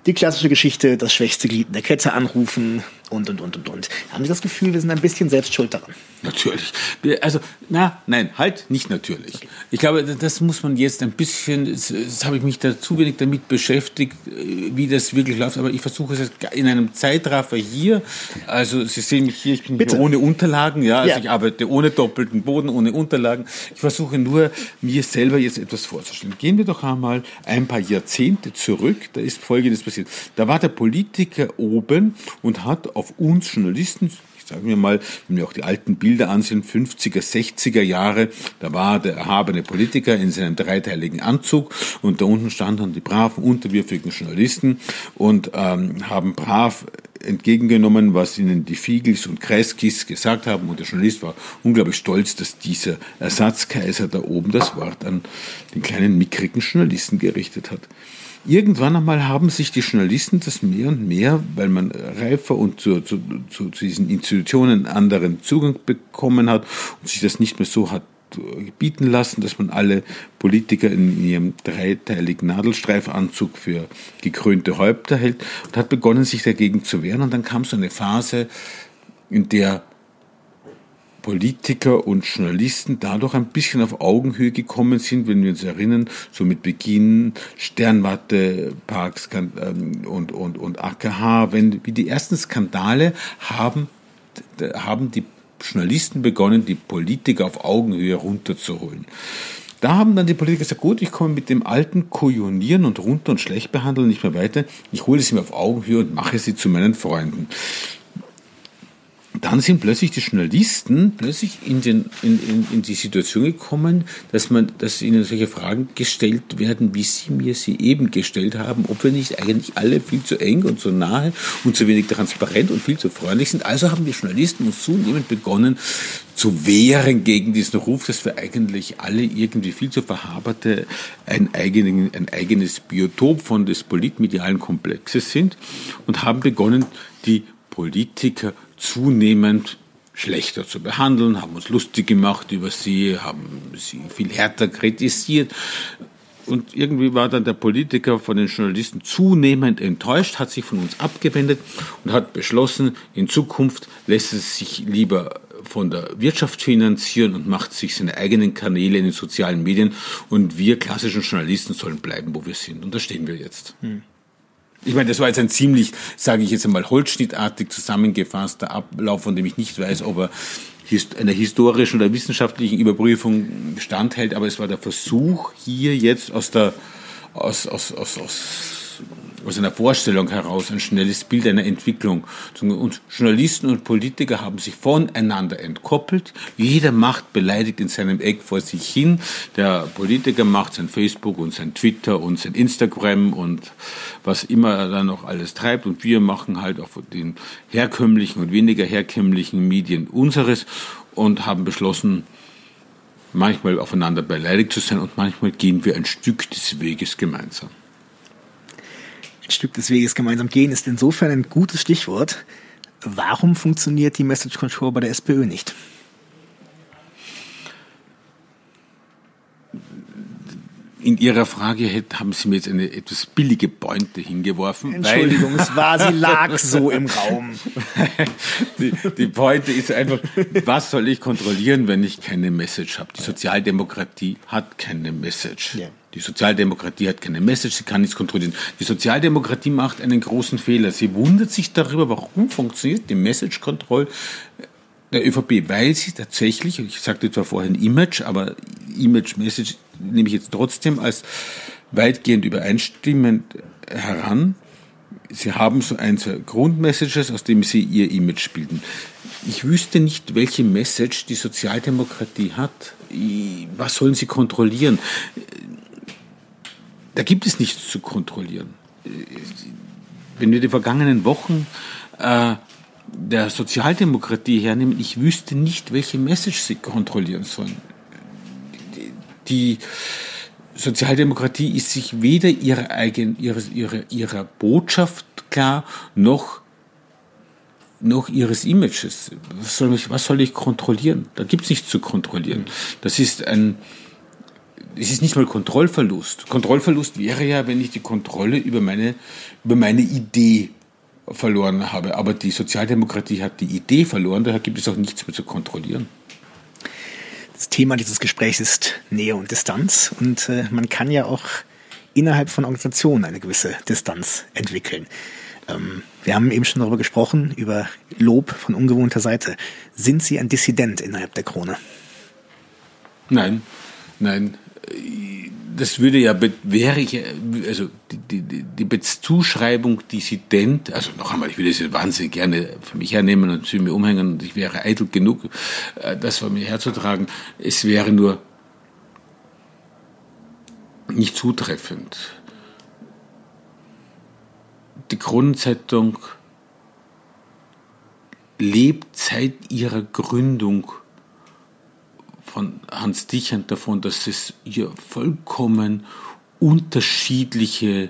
die klassische Geschichte, das schwächste Glied in der Kette anrufen und, und, und, und, und. Haben Sie das Gefühl, wir sind ein bisschen selbst schuld daran? Natürlich. Also, na, nein, halt, nicht natürlich. Okay. Ich glaube, das muss man jetzt ein bisschen, das, das habe ich mich da zu wenig damit beschäftigt, äh, wie das wirklich läuft, aber ich versuche es in einem Zeitraffer hier, also Sie sehen mich hier, ich bin Bitte. hier ohne Unterlagen, ja, also ja. ich arbeite ohne doppelten Boden, ohne Unterlagen. Ich versuche nur, mir selber jetzt etwas vorzustellen. Gehen wir doch einmal ein paar Jahrzehnte zurück, da ist Folgendes passiert. Da war der Politiker oben und hat auf uns Journalisten sagen wir mal, wenn wir auch die alten Bilder ansehen, 50er, 60er Jahre, da war der erhabene Politiker in seinem dreiteiligen Anzug und da unten standen die braven, unterwürfigen Journalisten und ähm, haben brav entgegengenommen, was ihnen die Fiegels und Kreiskis gesagt haben und der Journalist war unglaublich stolz, dass dieser Ersatzkaiser da oben das Wort an den kleinen mickrigen Journalisten gerichtet hat. Irgendwann einmal haben sich die Journalisten das mehr und mehr, weil man reifer und zu, zu, zu diesen Institutionen anderen Zugang bekommen hat und sich das nicht mehr so hat bieten lassen, dass man alle Politiker in ihrem dreiteiligen Nadelstreifanzug für gekrönte Häupter hält und hat begonnen, sich dagegen zu wehren. Und dann kam so eine Phase, in der Politiker und Journalisten dadurch ein bisschen auf Augenhöhe gekommen sind, wenn wir uns erinnern, so mit Beginn Sternwarte, Parks ähm, und, und, und AKH, wenn, wie die ersten Skandale haben, haben die Journalisten begonnen, die Politiker auf Augenhöhe runterzuholen. da haben dann die Politiker gesagt, gut, ich komme mit dem alten Kujonieren und runter und schlecht behandeln nicht mehr weiter. Ich hole sie mir auf Augenhöhe und mache sie zu meinen Freunden dann sind plötzlich die Journalisten plötzlich in, den, in, in, in, die Situation gekommen, dass man, dass ihnen solche Fragen gestellt werden, wie sie mir sie eben gestellt haben, ob wir nicht eigentlich alle viel zu eng und zu nahe und zu wenig transparent und viel zu freundlich sind. Also haben wir Journalisten uns zunehmend begonnen zu wehren gegen diesen Ruf, dass wir eigentlich alle irgendwie viel zu verhaberte ein, eigenen, ein eigenes Biotop von des politmedialen Komplexes sind und haben begonnen, die Politiker zunehmend schlechter zu behandeln, haben uns lustig gemacht über sie, haben sie viel härter kritisiert. Und irgendwie war dann der Politiker von den Journalisten zunehmend enttäuscht, hat sich von uns abgewendet und hat beschlossen, in Zukunft lässt es sich lieber von der Wirtschaft finanzieren und macht sich seine eigenen Kanäle in den sozialen Medien. Und wir klassischen Journalisten sollen bleiben, wo wir sind. Und da stehen wir jetzt. Hm. Ich meine, das war jetzt ein ziemlich, sage ich jetzt einmal, holzschnittartig zusammengefasster Ablauf, von dem ich nicht weiß, ob er einer historischen oder wissenschaftlichen Überprüfung standhält, aber es war der Versuch, hier jetzt aus der aus, aus, aus, aus aus einer Vorstellung heraus ein schnelles Bild einer Entwicklung. Und Journalisten und Politiker haben sich voneinander entkoppelt. Jeder macht beleidigt in seinem Eck vor sich hin. Der Politiker macht sein Facebook und sein Twitter und sein Instagram und was immer er dann noch alles treibt. Und wir machen halt auch den herkömmlichen und weniger herkömmlichen Medien unseres und haben beschlossen, manchmal aufeinander beleidigt zu sein und manchmal gehen wir ein Stück des Weges gemeinsam. Stück des Weges gemeinsam gehen ist insofern ein gutes Stichwort. Warum funktioniert die Message Control bei der SPÖ nicht? In Ihrer Frage haben Sie mir jetzt eine etwas billige Pointe hingeworfen. Entschuldigung, es war, sie lag *laughs* so im Raum. Die, die Pointe ist einfach, was soll ich kontrollieren, wenn ich keine Message habe? Die Sozialdemokratie hat keine Message. Ja. Die Sozialdemokratie hat keine Message, sie kann nichts kontrollieren. Die Sozialdemokratie macht einen großen Fehler. Sie wundert sich darüber, warum funktioniert die Message Control der ÖVP, weil sie tatsächlich, ich sagte zwar vorhin Image, aber Image Message nehme ich jetzt trotzdem als weitgehend übereinstimmend heran. Sie haben so ein, zwei Grundmessages, aus denen Sie Ihr Image bilden. Ich wüsste nicht, welche Message die Sozialdemokratie hat. Was sollen Sie kontrollieren? Da gibt es nichts zu kontrollieren. Wenn wir die vergangenen Wochen äh, der Sozialdemokratie hernehmen, ich wüsste nicht, welche Message sie kontrollieren sollen. Die, Sozialdemokratie ist sich weder ihrer, eigen, ihrer, ihrer, ihrer Botschaft klar, noch, noch ihres Images. Was soll, ich, was soll ich kontrollieren? Da gibt es nichts zu kontrollieren. Das ist ein, es ist nicht mal Kontrollverlust. Kontrollverlust wäre ja, wenn ich die Kontrolle über meine, über meine Idee verloren habe. Aber die Sozialdemokratie hat die Idee verloren, daher gibt es auch nichts mehr zu kontrollieren. Das Thema dieses Gesprächs ist Nähe und Distanz und äh, man kann ja auch innerhalb von Organisationen eine gewisse Distanz entwickeln. Ähm, wir haben eben schon darüber gesprochen, über Lob von ungewohnter Seite. Sind Sie ein Dissident innerhalb der Krone? Nein, nein das würde ja, wäre ich, also die, die, die Zuschreibung Dissident, also noch einmal, ich würde es wahnsinnig gerne für mich hernehmen und zu mir umhängen und ich wäre eitel genug, äh, das vor mir herzutragen. Es wäre nur nicht zutreffend. Die Kronenzeitung lebt seit ihrer Gründung von Hans Dichand davon, dass es hier vollkommen unterschiedliche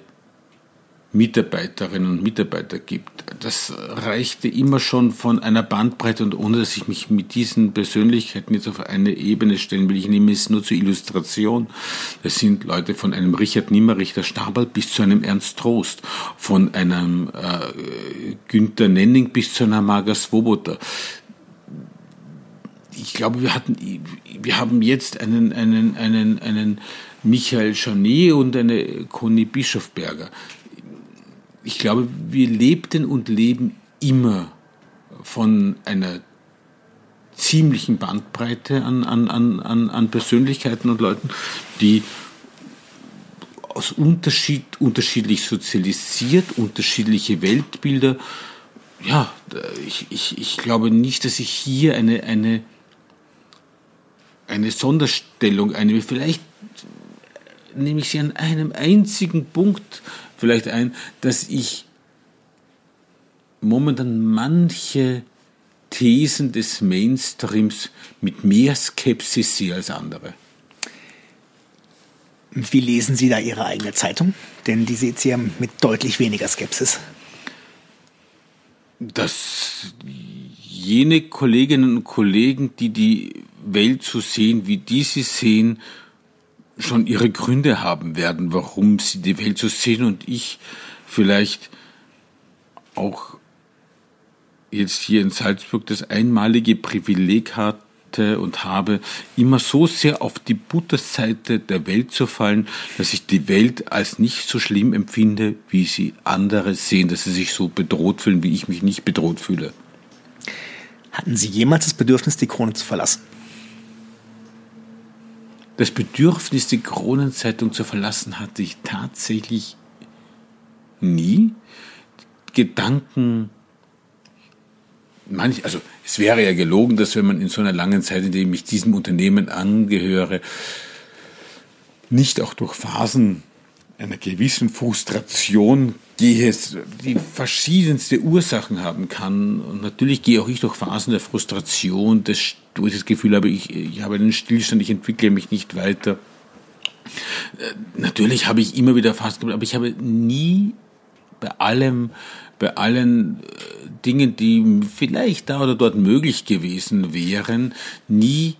Mitarbeiterinnen und Mitarbeiter gibt. Das reichte immer schon von einer Bandbreite und ohne dass ich mich mit diesen Persönlichkeiten jetzt auf eine Ebene stellen will, ich nehme es nur zur Illustration. Das sind Leute von einem Richard Nimmerich, der bis zu einem Ernst Trost, von einem äh, Günther Nenning bis zu einer Marga Swoboda ich glaube, wir hatten, wir haben jetzt einen, einen, einen, einen Michael Janet und eine Conny Bischofberger. Ich glaube, wir lebten und leben immer von einer ziemlichen Bandbreite an, an, an, an Persönlichkeiten und Leuten, die aus Unterschied, unterschiedlich sozialisiert, unterschiedliche Weltbilder. Ja, ich, ich, ich glaube nicht, dass ich hier eine, eine, eine Sonderstellung einnehme. Vielleicht nehme ich sie an einem einzigen Punkt vielleicht ein, dass ich momentan manche Thesen des Mainstreams mit mehr Skepsis sehe als andere. Wie lesen Sie da Ihre eigene Zeitung? Denn die sieht Sie ja mit deutlich weniger Skepsis. Dass jene Kolleginnen und Kollegen, die die Welt so sehen, wie die sie sehen, schon ihre Gründe haben werden, warum sie die Welt so sehen und ich vielleicht auch jetzt hier in Salzburg das einmalige Privileg hatte und habe, immer so sehr auf die Butterseite der Welt zu fallen, dass ich die Welt als nicht so schlimm empfinde, wie sie andere sehen, dass sie sich so bedroht fühlen, wie ich mich nicht bedroht fühle. Hatten Sie jemals das Bedürfnis, die Krone zu verlassen? Das Bedürfnis, die Kronenzeitung zu verlassen, hatte ich tatsächlich nie. Gedanken manch, also es wäre ja gelogen, dass wenn man in so einer langen Zeit, in der ich diesem Unternehmen angehöre, nicht auch durch Phasen einer gewissen Frustration gehe, die verschiedenste Ursachen haben kann. Und natürlich gehe auch ich durch Phasen der Frustration, des, wo ich das Gefühl habe, ich, ich habe einen Stillstand, ich entwickle mich nicht weiter. Äh, natürlich habe ich immer wieder Phasen gehabt, aber ich habe nie bei allem bei allen äh, Dingen, die vielleicht da oder dort möglich gewesen wären, nie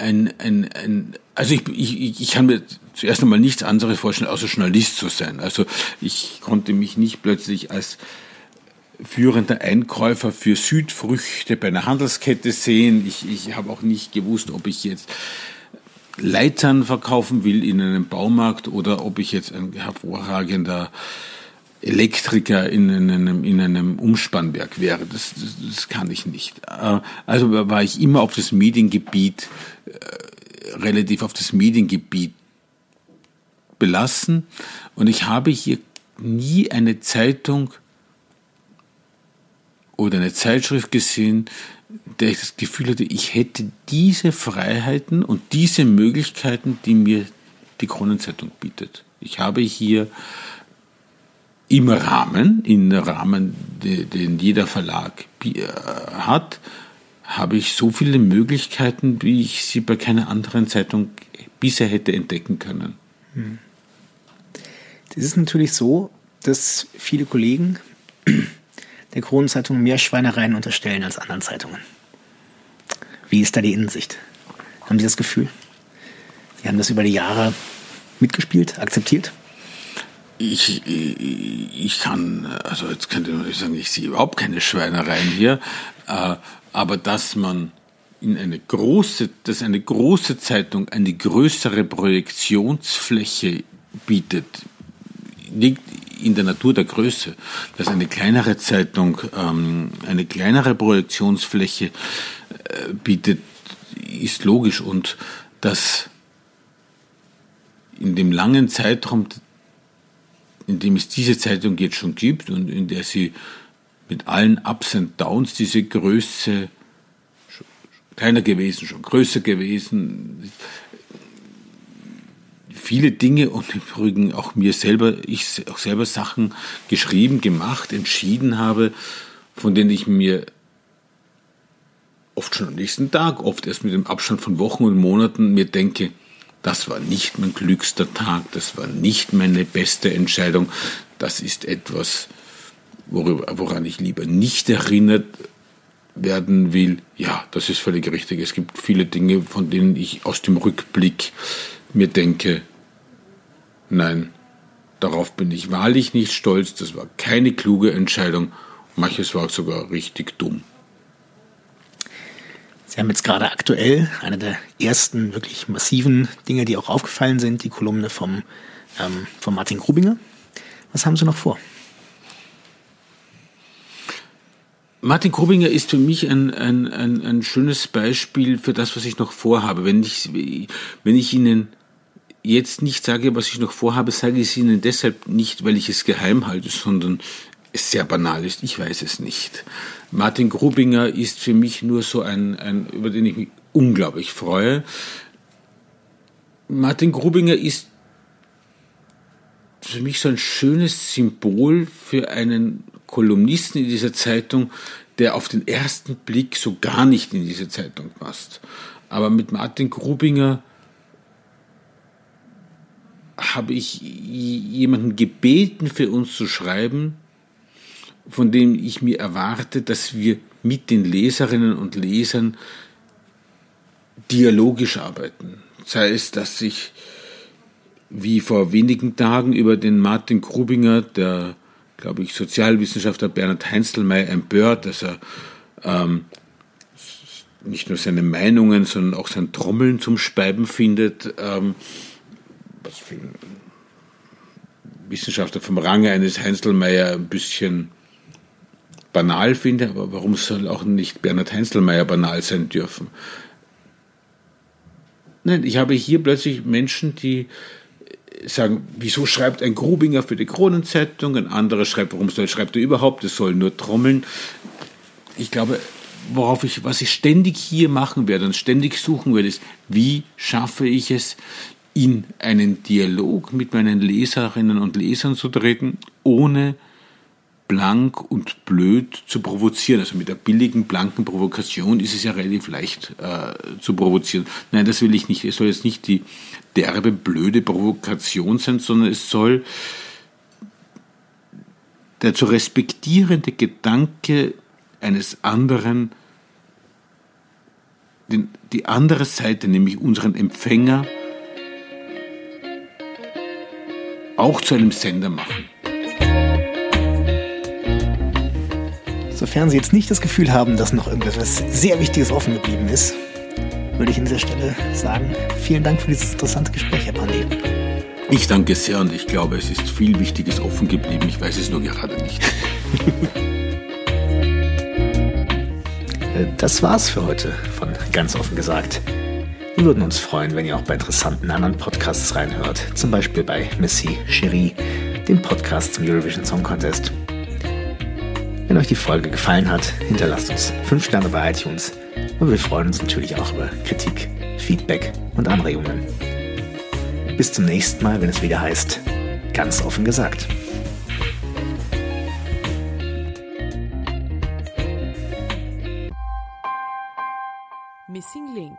ein, ein, ein also ich, ich, ich kann mir zuerst einmal nichts anderes vorstellen, außer Journalist zu sein. Also ich konnte mich nicht plötzlich als führender Einkäufer für Südfrüchte bei einer Handelskette sehen. Ich, ich habe auch nicht gewusst, ob ich jetzt Leitern verkaufen will in einem Baumarkt oder ob ich jetzt ein hervorragender Elektriker in einem, in einem Umspannwerk wäre. Das, das, das kann ich nicht. Äh, also war ich immer auf das Mediengebiet, äh, relativ auf das Mediengebiet belassen. Und ich habe hier nie eine Zeitung oder eine Zeitschrift gesehen, der ich das Gefühl hatte, ich hätte diese Freiheiten und diese Möglichkeiten, die mir die Kronenzeitung bietet. Ich habe hier im Rahmen, im Rahmen, den jeder Verlag äh, hat, habe ich so viele Möglichkeiten, wie ich sie bei keiner anderen Zeitung bisher hätte entdecken können. Hm. Das ist natürlich so, dass viele Kollegen *clears throat* der Kronenzeitung mehr Schweinereien unterstellen als anderen Zeitungen. Wie ist da die Innensicht? Haben Sie das Gefühl? Sie haben das über die Jahre mitgespielt, akzeptiert? Ich, ich, kann, also jetzt könnte man sagen, ich sehe überhaupt keine Schweinereien hier, äh, aber dass man in eine große, dass eine große Zeitung eine größere Projektionsfläche bietet, liegt in der Natur der Größe, dass eine kleinere Zeitung ähm, eine kleinere Projektionsfläche äh, bietet, ist logisch. Und dass in dem langen Zeitraum in dem es diese Zeitung jetzt schon gibt und in der sie mit allen Ups und Downs diese Größe kleiner gewesen, schon größer gewesen, viele Dinge und im Übrigen auch mir selber, ich auch selber Sachen geschrieben, gemacht, entschieden habe, von denen ich mir oft schon am nächsten Tag, oft erst mit dem Abstand von Wochen und Monaten mir denke, das war nicht mein glückster Tag, das war nicht meine beste Entscheidung, das ist etwas, worüber, woran ich lieber nicht erinnert werden will. Ja, das ist völlig richtig. Es gibt viele Dinge, von denen ich aus dem Rückblick mir denke, nein, darauf bin ich wahrlich nicht stolz, das war keine kluge Entscheidung, manches war sogar richtig dumm. Sie haben jetzt gerade aktuell eine der ersten wirklich massiven Dinge, die auch aufgefallen sind, die Kolumne vom, ähm, von Martin Grubinger. Was haben Sie noch vor? Martin Grubinger ist für mich ein, ein, ein, ein schönes Beispiel für das, was ich noch vorhabe. Wenn ich, wenn ich Ihnen jetzt nicht sage, was ich noch vorhabe, sage ich es Ihnen deshalb nicht, weil ich es geheim halte, sondern sehr banal ist. Ich weiß es nicht. Martin Grubinger ist für mich nur so ein, ein über den ich mich unglaublich freue. Martin Grubinger ist für mich so ein schönes Symbol für einen Kolumnisten in dieser Zeitung, der auf den ersten Blick so gar nicht in diese Zeitung passt. Aber mit Martin Grubinger habe ich jemanden gebeten, für uns zu schreiben, von dem ich mir erwarte, dass wir mit den Leserinnen und Lesern dialogisch arbeiten. Sei es, dass ich wie vor wenigen Tagen über den Martin Grubinger, der glaube ich, Sozialwissenschaftler Bernhard Heinzelmeier empört, dass er ähm, nicht nur seine Meinungen, sondern auch sein Trommeln zum Speiben findet. Ähm, was für ein Wissenschaftler vom Range eines Heinzelmeier ein bisschen banal finde, aber warum soll auch nicht Bernhard Heinzelmeier banal sein dürfen? Nein, ich habe hier plötzlich Menschen, die sagen, wieso schreibt ein Grubinger für die Kronenzeitung, ein anderer schreibt, warum soll, schreibt er überhaupt, es soll nur trommeln. Ich glaube, worauf ich, was ich ständig hier machen werde und ständig suchen werde, ist, wie schaffe ich es, in einen Dialog mit meinen Leserinnen und Lesern zu treten, ohne blank und blöd zu provozieren. Also mit der billigen, blanken Provokation ist es ja relativ leicht äh, zu provozieren. Nein, das will ich nicht. Es soll jetzt nicht die derbe, blöde Provokation sein, sondern es soll der zu respektierende Gedanke eines anderen, den, die andere Seite, nämlich unseren Empfänger, auch zu einem Sender machen. Sofern Sie jetzt nicht das Gefühl haben, dass noch irgendetwas sehr Wichtiges offen geblieben ist, würde ich an dieser Stelle sagen, vielen Dank für dieses interessante Gespräch, Herr Pandi. Ich danke sehr und ich glaube, es ist viel Wichtiges offen geblieben. Ich weiß es nur gerade nicht. *laughs* das war's für heute von ganz offen gesagt. Wir würden uns freuen, wenn ihr auch bei interessanten anderen Podcasts reinhört, zum Beispiel bei Missy Cherie, dem Podcast zum Eurovision Song Contest. Wenn euch die Folge gefallen hat, hinterlasst uns 5 Sterne bei iTunes und wir freuen uns natürlich auch über Kritik, Feedback und Anregungen. Bis zum nächsten Mal, wenn es wieder heißt, ganz offen gesagt. Missing Link